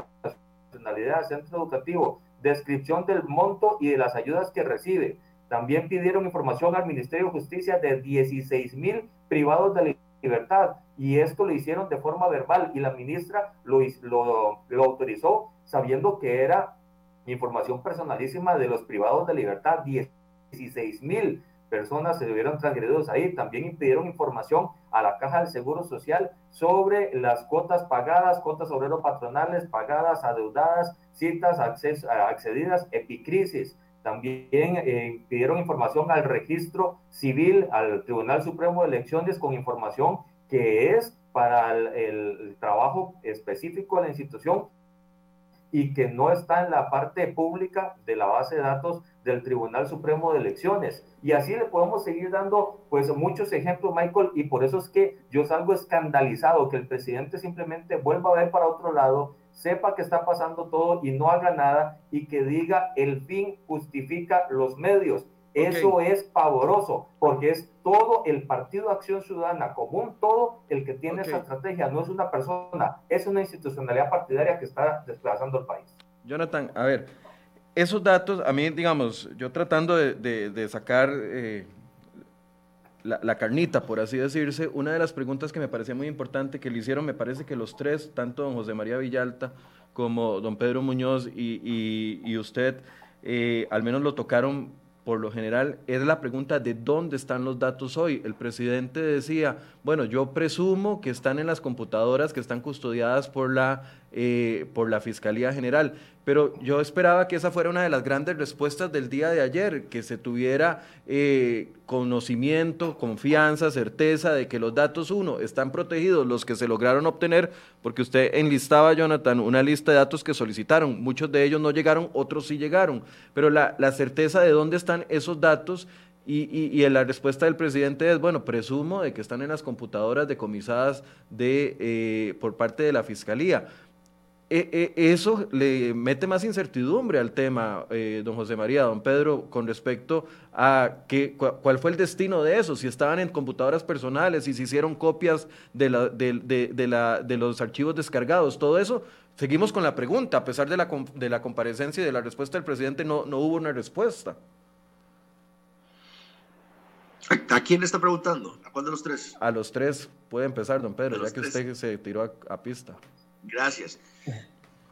nacionalidad, centro educativo, descripción del monto y de las ayudas que recibe. También pidieron información al Ministerio de Justicia de 16 mil privados de libertad y esto lo hicieron de forma verbal y la ministra lo, lo, lo autorizó sabiendo que era información personalísima de los privados de libertad, 16 mil personas se vieron transgredidos ahí. También impidieron información a la Caja del Seguro Social sobre las cuotas pagadas, cuotas obrero patronales pagadas, adeudadas, citas accedidas, epicrisis. También eh, pidieron información al registro civil, al Tribunal Supremo de Elecciones, con información que es para el trabajo específico de la institución y que no está en la parte pública de la base de datos del Tribunal Supremo de Elecciones. Y así le podemos seguir dando pues muchos ejemplos, Michael, y por eso es que yo salgo escandalizado que el presidente simplemente vuelva a ver para otro lado, sepa que está pasando todo y no haga nada y que diga el fin justifica los medios. Eso es pavoroso, porque es todo el Partido Acción Ciudadana, común todo el que tiene esa estrategia, no es una persona, es una institucionalidad partidaria que está desplazando el país. Jonathan, a ver, esos datos, a mí, digamos, yo tratando de, sacar eh, la, la, carnita, por así decirse, una de las preguntas que me parecía muy importante que le hicieron, me parece que los tres, tanto don José María Villalta como don Pedro Muñoz y, y, usted, eh, al menos lo tocaron por lo general, es la pregunta de dónde están los datos hoy. El presidente decía, bueno, yo presumo que están en las computadoras que están custodiadas por la, eh, por la Fiscalía General, pero yo esperaba que esa fuera una de las grandes respuestas del día de ayer, que se tuviera eh, conocimiento, confianza, certeza de que los datos, uno, están protegidos, los que se lograron obtener, porque usted enlistaba, Jonathan, una lista de datos que solicitaron, muchos de ellos no llegaron, otros sí llegaron, pero la, certeza de dónde están esos datos y, la respuesta del presidente es, bueno, presumo de que están en las computadoras decomisadas de, eh, por parte de la Fiscalía. E, e, eso le mete más incertidumbre al tema, eh, don José María, don Pedro, con respecto a qué, cuál fue el destino de eso, si estaban en computadoras personales, si se hicieron copias de, la, de, de, la, de los archivos descargados, todo eso. Seguimos con la pregunta, a pesar de la, de la comparecencia y de la respuesta del presidente, no, no hubo una respuesta. ¿A quién le está preguntando? ¿A cuál de los tres? A los tres. Puede empezar, don Pedro, ya que usted se tiró a pista. Gracias.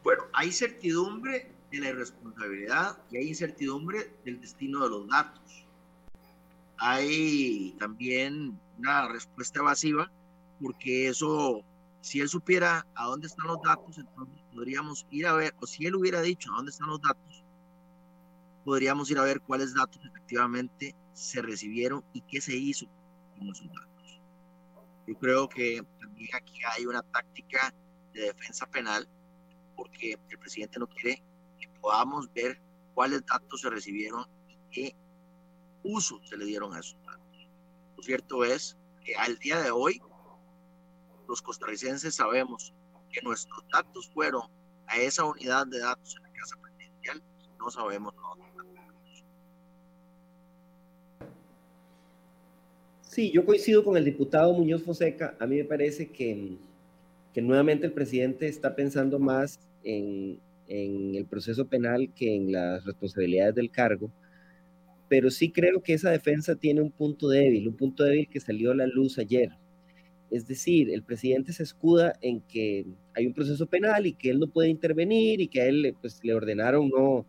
Bueno, hay certidumbre de la irresponsabilidad y hay incertidumbre del destino de los datos. Hay también una respuesta evasiva porque eso, si él supiera a dónde están los datos, entonces podríamos ir a ver, o si él hubiera dicho a dónde están los datos, podríamos ir a ver cuáles datos efectivamente se recibieron y qué se hizo con esos datos. Yo creo que también aquí hay una táctica de defensa penal porque el presidente no quiere que podamos ver cuáles datos se recibieron y qué uso se le dieron a esos datos. Lo cierto es que al día de hoy los costarricenses sabemos que nuestros datos fueron a esa unidad de datos en la casa presidencial no sabemos dónde. Sí, yo coincido con el diputado Muñoz Fonseca. A mí me parece que que nuevamente el presidente está pensando más en, el proceso penal que en las responsabilidades del cargo, pero sí creo que esa defensa tiene un punto débil, un punto débil que salió a la luz ayer. Es decir, el presidente se escuda en que hay un proceso penal y que él no puede intervenir y que a él pues, le ordenaron no,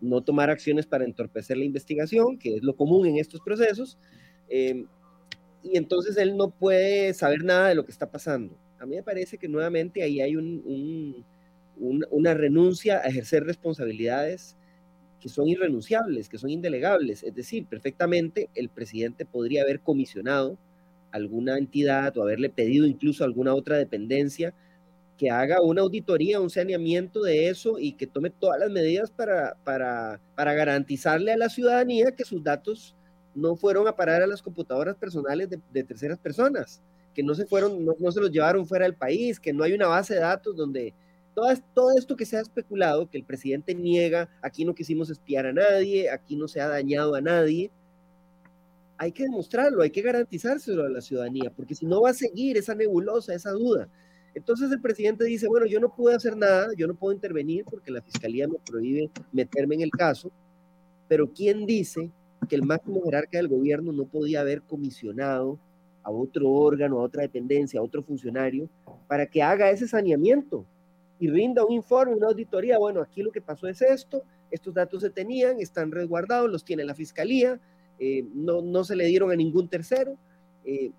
no tomar acciones para entorpecer la investigación, que es lo común en estos procesos, eh, y entonces él no puede saber nada de lo que está pasando a mí me parece que nuevamente ahí hay una renuncia a ejercer responsabilidades que son irrenunciables, que son indelegables. Es decir, perfectamente el presidente podría haber comisionado alguna entidad o haberle pedido incluso alguna otra dependencia que haga una auditoría, un saneamiento de eso y que tome todas las medidas para, garantizarle a la ciudadanía que sus datos no fueron a parar a las computadoras personales de terceras personas que no se fueron, no, se los llevaron fuera del país, que no hay una base de datos donde todo, todo esto que se ha especulado, que el presidente niega, aquí no quisimos espiar a nadie, aquí no se ha dañado a nadie, hay que demostrarlo, hay que garantizárselo a la ciudadanía, porque si no va a seguir esa nebulosa, esa duda. Entonces el presidente dice, bueno, yo no puedo hacer nada, yo no puedo intervenir porque la fiscalía me prohíbe meterme en el caso, pero ¿quién dice que el máximo jerarca del gobierno no podía haber comisionado a otro órgano, a otra dependencia, a otro funcionario, para que haga ese saneamiento y rinda un informe, una auditoría? Bueno, aquí lo que pasó es esto, estos datos se tenían, están resguardados, los tiene la fiscalía, eh, no, no se le dieron a ningún tercero. Eh,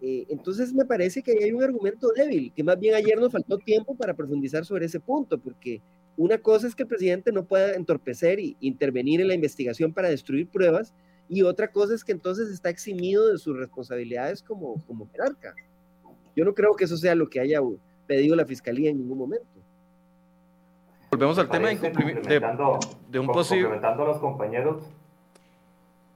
eh, entonces me parece que hay un argumento débil, que más bien ayer nos faltó tiempo para profundizar sobre ese punto, porque una cosa es que el presidente no pueda entorpecer e intervenir en la investigación para destruir pruebas, y otra cosa es que entonces está eximido de sus responsabilidades como, como jerarca. Yo no creo que eso sea lo que haya pedido la fiscalía en ningún momento. Volvemos al tema de, de, un posible... Complementando a los compañeros,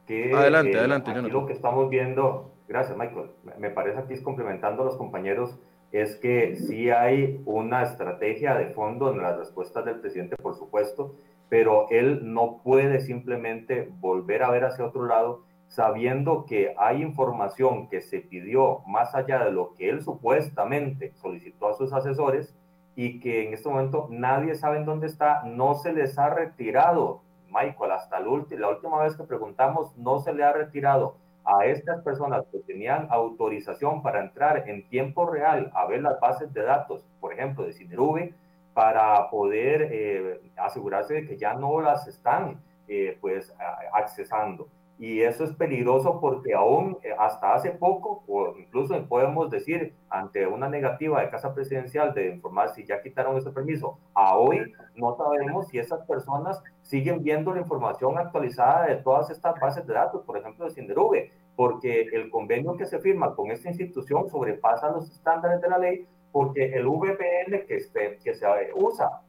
que adelante, eh, adelante, lo que estamos viendo Gracias, Michael. Me parece que es complementando a los compañeros, es que sí hay una estrategia de fondo en las respuestas del presidente, por supuesto, pero él no puede simplemente volver a ver hacia otro lado sabiendo que hay información que se pidió más allá de lo que él supuestamente solicitó a sus asesores y que en este momento nadie sabe en dónde está, no se les ha retirado, Michael, hasta la última vez que preguntamos, no se le ha retirado a estas personas que tenían autorización para entrar en tiempo real a ver las bases de datos, por ejemplo, de Cinerube, para poder eh, asegurarse de que ya no las están eh, pues accesando. Y eso es peligroso porque aún eh, hasta hace poco, o incluso podemos decir ante una negativa de Casa Presidencial de informar si ya quitaron ese permiso, a hoy no sabemos si esas personas siguen viendo la información actualizada de todas estas bases de datos, por ejemplo de Cinderube, porque el convenio que se firma con esta institución sobrepasa los estándares de la ley, porque el VPN que, este, que se usa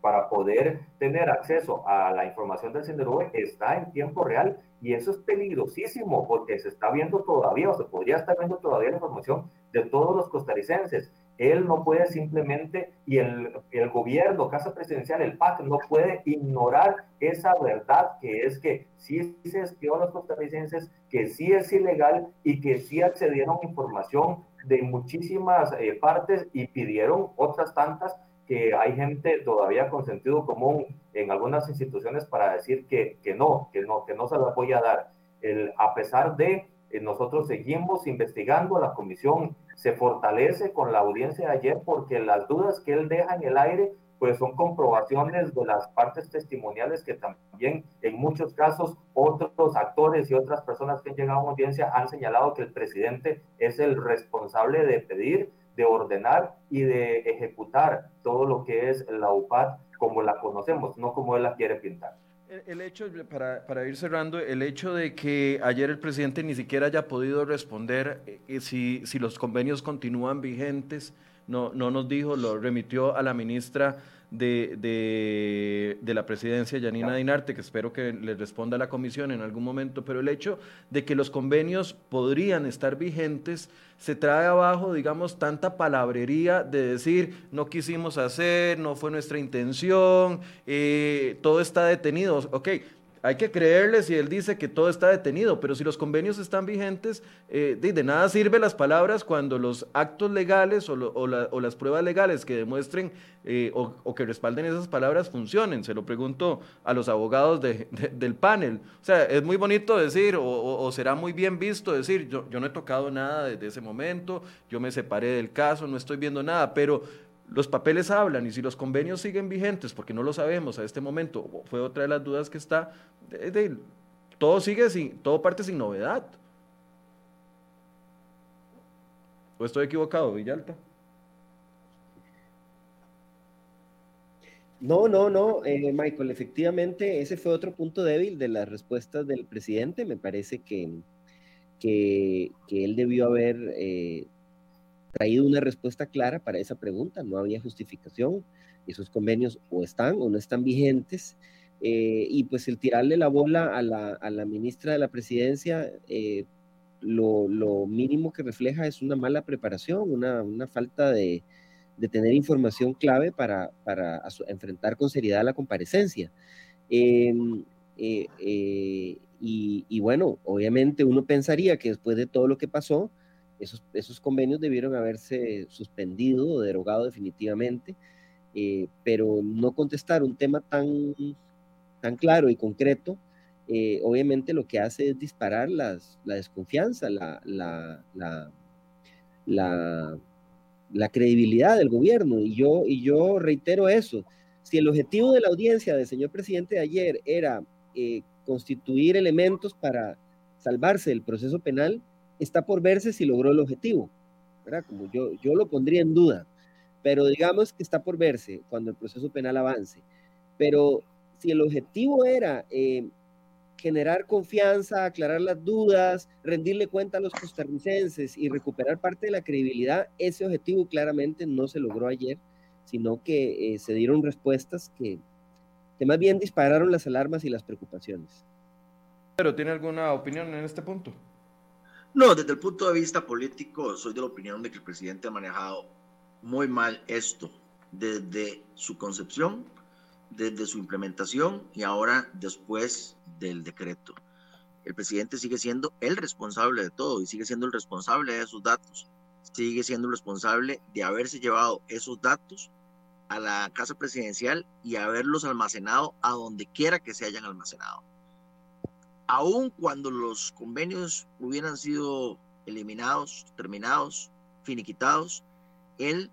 para poder tener acceso a la información del Cinderube está en tiempo real y eso es peligrosísimo porque se está viendo todavía o se podría estar viendo todavía la información de todos los costarricenses. Él no puede simplemente, y el, el gobierno, Casa Presidencial, el PAC, no puede ignorar esa verdad que es que sí se espió a los costarricenses, que sí es ilegal y que sí accedieron información de muchísimas eh, partes y pidieron otras tantas que hay gente todavía con sentido común en algunas instituciones para decir que, que no, que no, que no se la voy a dar. El, a pesar de eh, nosotros seguimos investigando, la comisión se fortalece con la audiencia de ayer porque las dudas que él deja en el aire pues son comprobaciones de las partes testimoniales que también en muchos casos otros actores y otras personas que han llegado a audiencia han señalado que el presidente es el responsable de pedir, de ordenar y de ejecutar todo lo que es la UPAD como la conocemos, no como él la quiere pintar. El hecho, para, para, ir cerrando, el hecho de que ayer el presidente ni siquiera haya podido responder eh, si, si los convenios continúan vigentes, no, no nos dijo, lo remitió a la ministra de, de, de, la presidencia, Yanina Dinarte, que espero que le responda a la comisión en algún momento, pero el hecho de que los convenios podrían estar vigentes se trae abajo, digamos, tanta palabrería de decir, no quisimos hacer, no fue nuestra intención, eh, todo está detenido. Ok, hay que creerle si él dice que todo está detenido, pero si los convenios están vigentes, eh, de, nada sirve las palabras cuando los actos legales o, las pruebas legales que demuestren eh, o, que respalden esas palabras funcionen. Se lo pregunto a los abogados del panel. O sea, es muy bonito decir, o, será muy bien visto decir, yo, yo no he tocado nada desde ese momento, yo me separé del caso, no estoy viendo nada, pero los papeles hablan y si los convenios siguen vigentes, porque no lo sabemos a este momento, fue otra de las dudas que está, todo sigue sin, todo parte sin novedad. ¿O estoy equivocado, Villalta? No, no, no, eh, Michael, efectivamente ese fue otro punto débil de las respuestas del presidente. Me parece que, que, él debió haber eh, traído una respuesta clara para esa pregunta. No había justificación. Esos convenios o están o no están vigentes. Eh, y pues el tirarle la bola a la, a la ministra de la presidencia, eh, lo, lo, mínimo que refleja es una mala preparación, una, una falta de, de, tener información clave para, para enfrentar con seriedad la comparecencia. Em, eh, y, bueno, obviamente uno pensaría que después de todo lo que pasó, esos, esos convenios debieron haberse suspendido o derogado definitivamente, eh, pero no contestar un tema tan, tan claro y concreto, eh, obviamente lo que hace es disparar la desconfianza, la, la, la credibilidad del gobierno. Y yo, y yo reitero eso. Si el objetivo de la audiencia del señor presidente de ayer era eh, constituir elementos para salvarse del proceso penal, está por verse si logró el objetivo. ¿verdad? Como yo, yo lo pondría en duda, pero digamos que está por verse cuando el proceso penal avance. Pero si el objetivo era eh, generar confianza, aclarar las dudas, rendirle cuenta a los costarricenses y recuperar parte de la credibilidad, ese objetivo claramente no se logró ayer, sino que eh, se dieron respuestas que, que más bien dispararon las alarmas y las preocupaciones. ¿Pero tiene alguna opinión en este punto? No, desde el punto de vista político, soy de la opinión de que el presidente ha manejado muy mal esto desde su concepción, desde su implementación y ahora después del decreto. El presidente sigue siendo el responsable de todo y sigue siendo el responsable de esos datos. Sigue siendo el responsable de haberse llevado esos datos a la casa presidencial y haberlos almacenado a donde quiera que se hayan almacenado. Aun cuando los convenios hubieran sido eliminados, terminados, finiquitados, él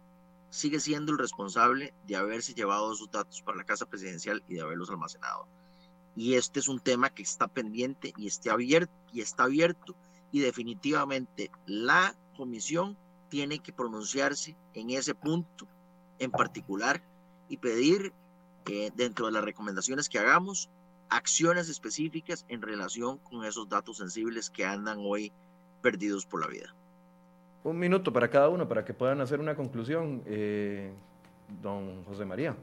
sigue siendo el responsable de haberse llevado esos datos para la casa presidencial y de haberlos almacenado. Y este es un tema que está pendiente y, está abierto, y está abierto y definitivamente la comisión tiene que pronunciarse en ese punto en particular y pedir que dentro de las recomendaciones que hagamos acciones específicas en relación con esos datos sensibles que andan hoy perdidos por la vida. Un minuto para cada uno para que puedan hacer una conclusión, eh, don José María.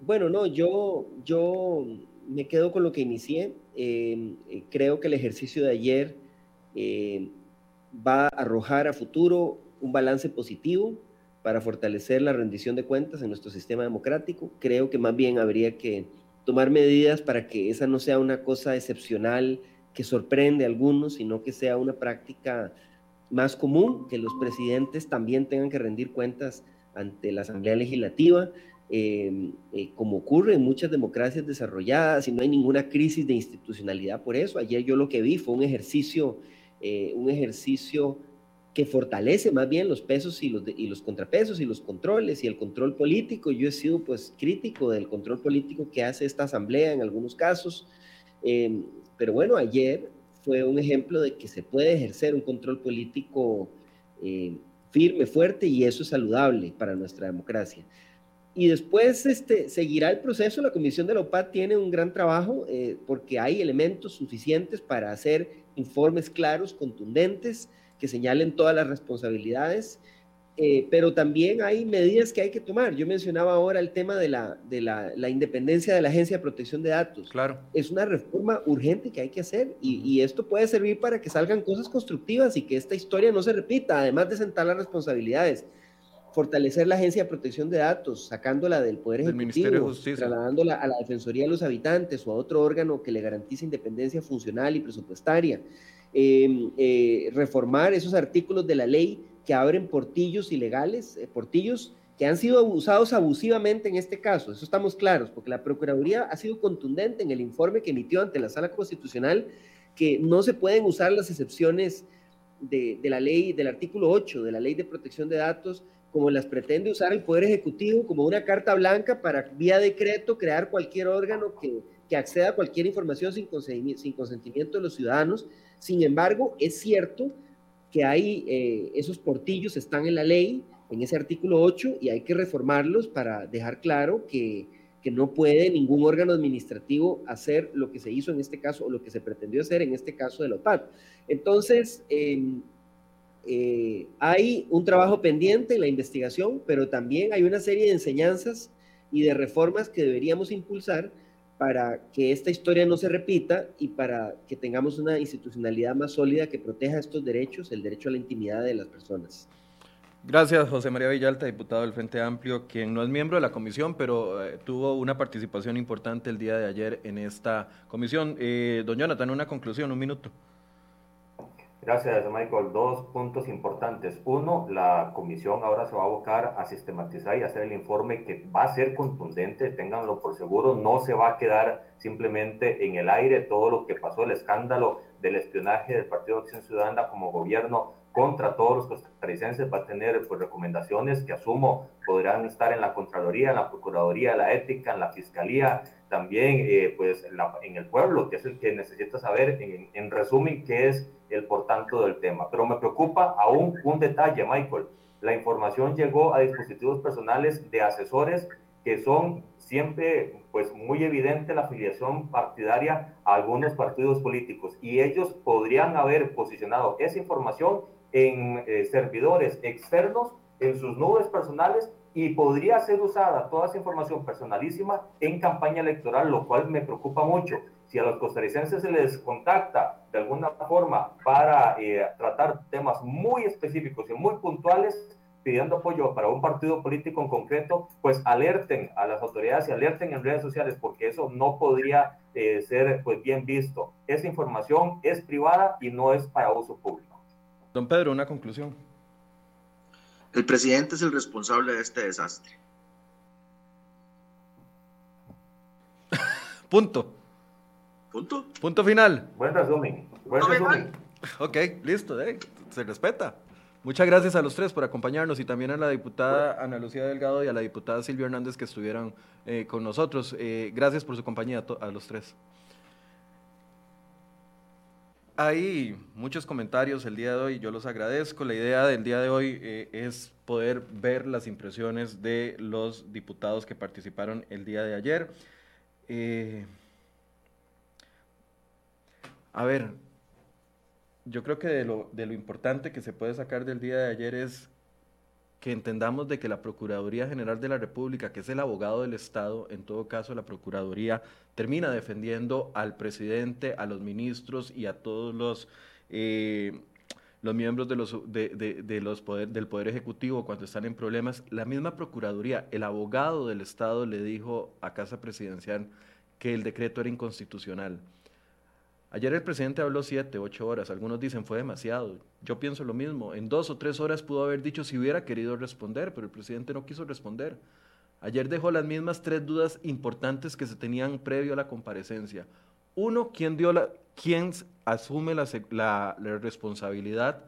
Bueno, no, yo, yo me quedo con lo que inicié. Eh, creo que el ejercicio de ayer eh, va a arrojar a futuro un balance positivo para fortalecer la rendición de cuentas en nuestro sistema democrático. Creo que más bien habría que tomar medidas para que esa no sea una cosa excepcional que sorprende a algunos, sino que sea una práctica más común, que los presidentes también tengan que rendir cuentas ante la Asamblea Legislativa, eh, eh, como ocurre en muchas democracias desarrolladas y no hay ninguna crisis de institucionalidad por eso. Ayer yo lo que vi fue un ejercicio, eh, un ejercicio que fortalece más bien los pesos y los, y los contrapesos y los controles y el control político. Yo he sido pues crítico del control político que hace esta asamblea en algunos casos, eh, pero bueno, ayer fue un ejemplo de que se puede ejercer un control político eh, firme, fuerte y eso es saludable para nuestra democracia. Y después este, seguirá el proceso. La Comisión de la OPAD tiene un gran trabajo eh, porque hay elementos suficientes para hacer informes claros, contundentes, que señalen todas las responsabilidades, eh, pero también hay medidas que hay que tomar. Yo mencionaba ahora el tema de, la, de la, independencia de la Agencia de Protección de Datos. Claro. Es una reforma urgente que hay que hacer y, y, esto puede servir para que salgan cosas constructivas y que esta historia no se repita, además de sentar las responsabilidades. Fortalecer la Agencia de Protección de Datos, sacándola del Poder Ejecutivo, trasladándola a la Defensoría de los Habitantes o a otro órgano que le garantice independencia funcional y presupuestaria. Em, eh, reformar esos artículos de la ley que abren portillos ilegales, eh, portillos que han sido usados abusivamente en este caso. Eso estamos claros, porque la Procuraduría ha sido contundente en el informe que emitió ante la Sala Constitucional que no se pueden usar las excepciones de, de la ley, del artículo 8 de la Ley de Protección de Datos, como las pretende usar el Poder Ejecutivo como una carta blanca para vía decreto crear cualquier órgano que, que acceda a cualquier información sin sin consentimiento de los ciudadanos. Sin embargo, es cierto que hay eh, esos portillos están en la ley, en ese artículo 8, y hay que reformarlos para dejar claro que, que, no puede ningún órgano administrativo hacer lo que se hizo en este caso o lo que se pretendió hacer en este caso de la OPAD. Entonces, em, eh, hay un trabajo pendiente en la investigación, pero también hay una serie de enseñanzas y de reformas que deberíamos impulsar para que esta historia no se repita y para que tengamos una institucionalidad más sólida que proteja estos derechos, el derecho a la intimidad de las personas. Gracias, José María Villalta, diputado del Frente Amplio, quien no es miembro de la comisión, pero eh, tuvo una participación importante el día de ayer en esta comisión. Eh, don Jonathan, una conclusión, un minuto. Gracias, Michael. Dos puntos importantes. Uno, la comisión ahora se va a abocar a sistematizar y hacer el informe que va a ser contundente, ténganlo por seguro, no se va a quedar simplemente en el aire todo lo que pasó, el escándalo del espionaje del Partido de Acción Ciudadana como gobierno contra todos los costarricenses, va a tener pues, recomendaciones que asumo podrán estar en la Contraloría, en la Procuraduría, en la Ética, en la Fiscalía, también eh, pues en el pueblo, que es el que necesita saber en, en resumen qué es el por tanto del tema. Pero me preocupa aún un detalle, Michael. La información llegó a dispositivos personales de asesores que son siempre pues muy evidente la afiliación partidaria a algunos partidos políticos y ellos podrían haber posicionado esa información en eh, servidores externos, en sus nubes personales y podría ser usada toda esa información personalísima en campaña electoral, lo cual me preocupa mucho si a los costarricenses se les contacta de alguna forma para eh, tratar temas muy específicos y muy puntuales, pidiendo apoyo para un partido político en concreto, pues alerten a las autoridades y alerten en redes sociales, porque eso no podría eh, ser pues, bien visto. Esa información es privada y no es para uso público. Don Pedro, una conclusión. El presidente es el responsable de este desastre. Punto. Punto. Punto final. Buen resumen. Buen resumen. Ok, listo, eh, se respeta. Muchas gracias a los tres por acompañarnos y también a la diputada Ana Lucía Delgado y a la diputada Silvia Hernández que estuvieron eh, con nosotros. Eh, gracias por su compañía a, a los tres. Hay muchos comentarios el día de hoy, yo los agradezco. La idea del día de hoy eh, es poder ver las impresiones de los diputados que participaron el día de ayer. Eh, a ver, yo creo que de lo, de lo importante que se puede sacar del día de ayer es que entendamos de que la Procuraduría General de la República, que es el abogado del Estado, en todo caso la Procuraduría termina defendiendo al presidente, a los ministros y a todos los, eh, los miembros de los, de, de, los poder, del Poder Ejecutivo cuando están en problemas. La misma Procuraduría, el abogado del Estado le dijo a Casa Presidencial que el decreto era inconstitucional. Ayer el presidente habló siete, ocho horas, algunos dicen fue demasiado. Yo pienso lo mismo, en dos o tres horas pudo haber dicho si hubiera querido responder, pero el presidente no quiso responder. Ayer dejó las mismas tres dudas importantes que se tenían previo a la comparecencia. Uno, ¿quién, asume la, la responsabilidad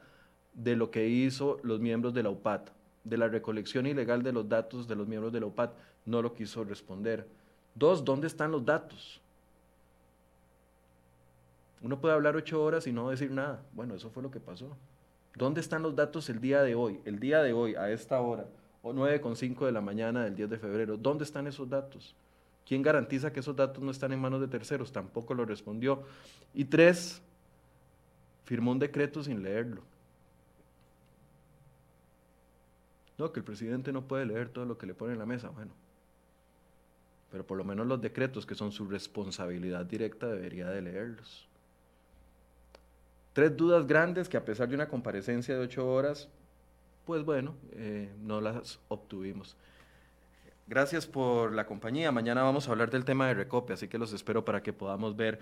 de lo que hizo los miembros de la UPAT? De la recolección ilegal de los datos de los miembros de la UPAT, no lo quiso responder. Dos, ¿dónde están los datos? Uno puede hablar ocho horas y no decir nada. Bueno, eso fue lo que pasó. ¿Dónde están los datos el día de hoy? El día de hoy, a esta hora, o 9.5 de la mañana del 10 de febrero. ¿Dónde están esos datos? ¿Quién garantiza que esos datos no están en manos de terceros? Tampoco lo respondió. Y tres, firmó un decreto sin leerlo. No, que el presidente no puede leer todo lo que le pone en la mesa. Bueno, pero por lo menos los decretos que son su responsabilidad directa debería de leerlos. Tres dudas grandes que a pesar de una comparecencia de ocho horas, pues bueno, eh, no las obtuvimos. Gracias por la compañía. Mañana vamos a hablar del tema de Recope, así que los espero para que podamos ver.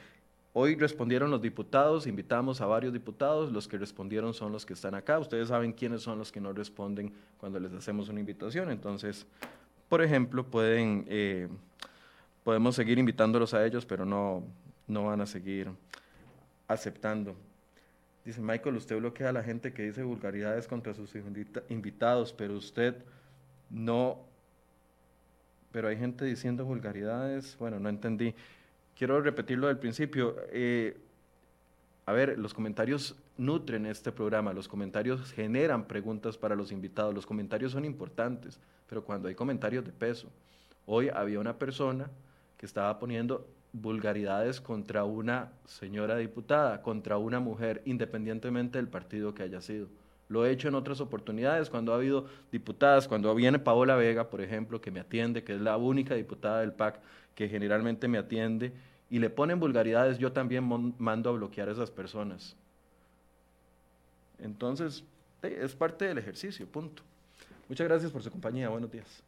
Hoy respondieron los diputados, invitamos a varios diputados, los que respondieron son los que están acá. Ustedes saben quiénes son los que no responden cuando les hacemos una invitación. Entonces, por ejemplo, pueden, eh, podemos seguir invitándolos a ellos, pero no, no van a seguir aceptando. Dice Michael, usted bloquea a la gente que dice vulgaridades contra sus invitados, pero usted no... Pero hay gente diciendo vulgaridades, bueno, no entendí. Quiero repetirlo del principio. Eh, a ver, los comentarios nutren este programa, los comentarios generan preguntas para los invitados, los comentarios son importantes, pero cuando hay comentarios de peso. Hoy había una persona que estaba poniendo vulgaridades contra una señora diputada, contra una mujer, independientemente del partido que haya sido. Lo he hecho en otras oportunidades, cuando ha habido diputadas, cuando viene Paola Vega, por ejemplo, que me atiende, que es la única diputada del PAC que generalmente me atiende, y le ponen vulgaridades, yo también mando a bloquear a esas personas. Entonces, es parte del ejercicio, punto. Muchas gracias por su compañía. Buenos días.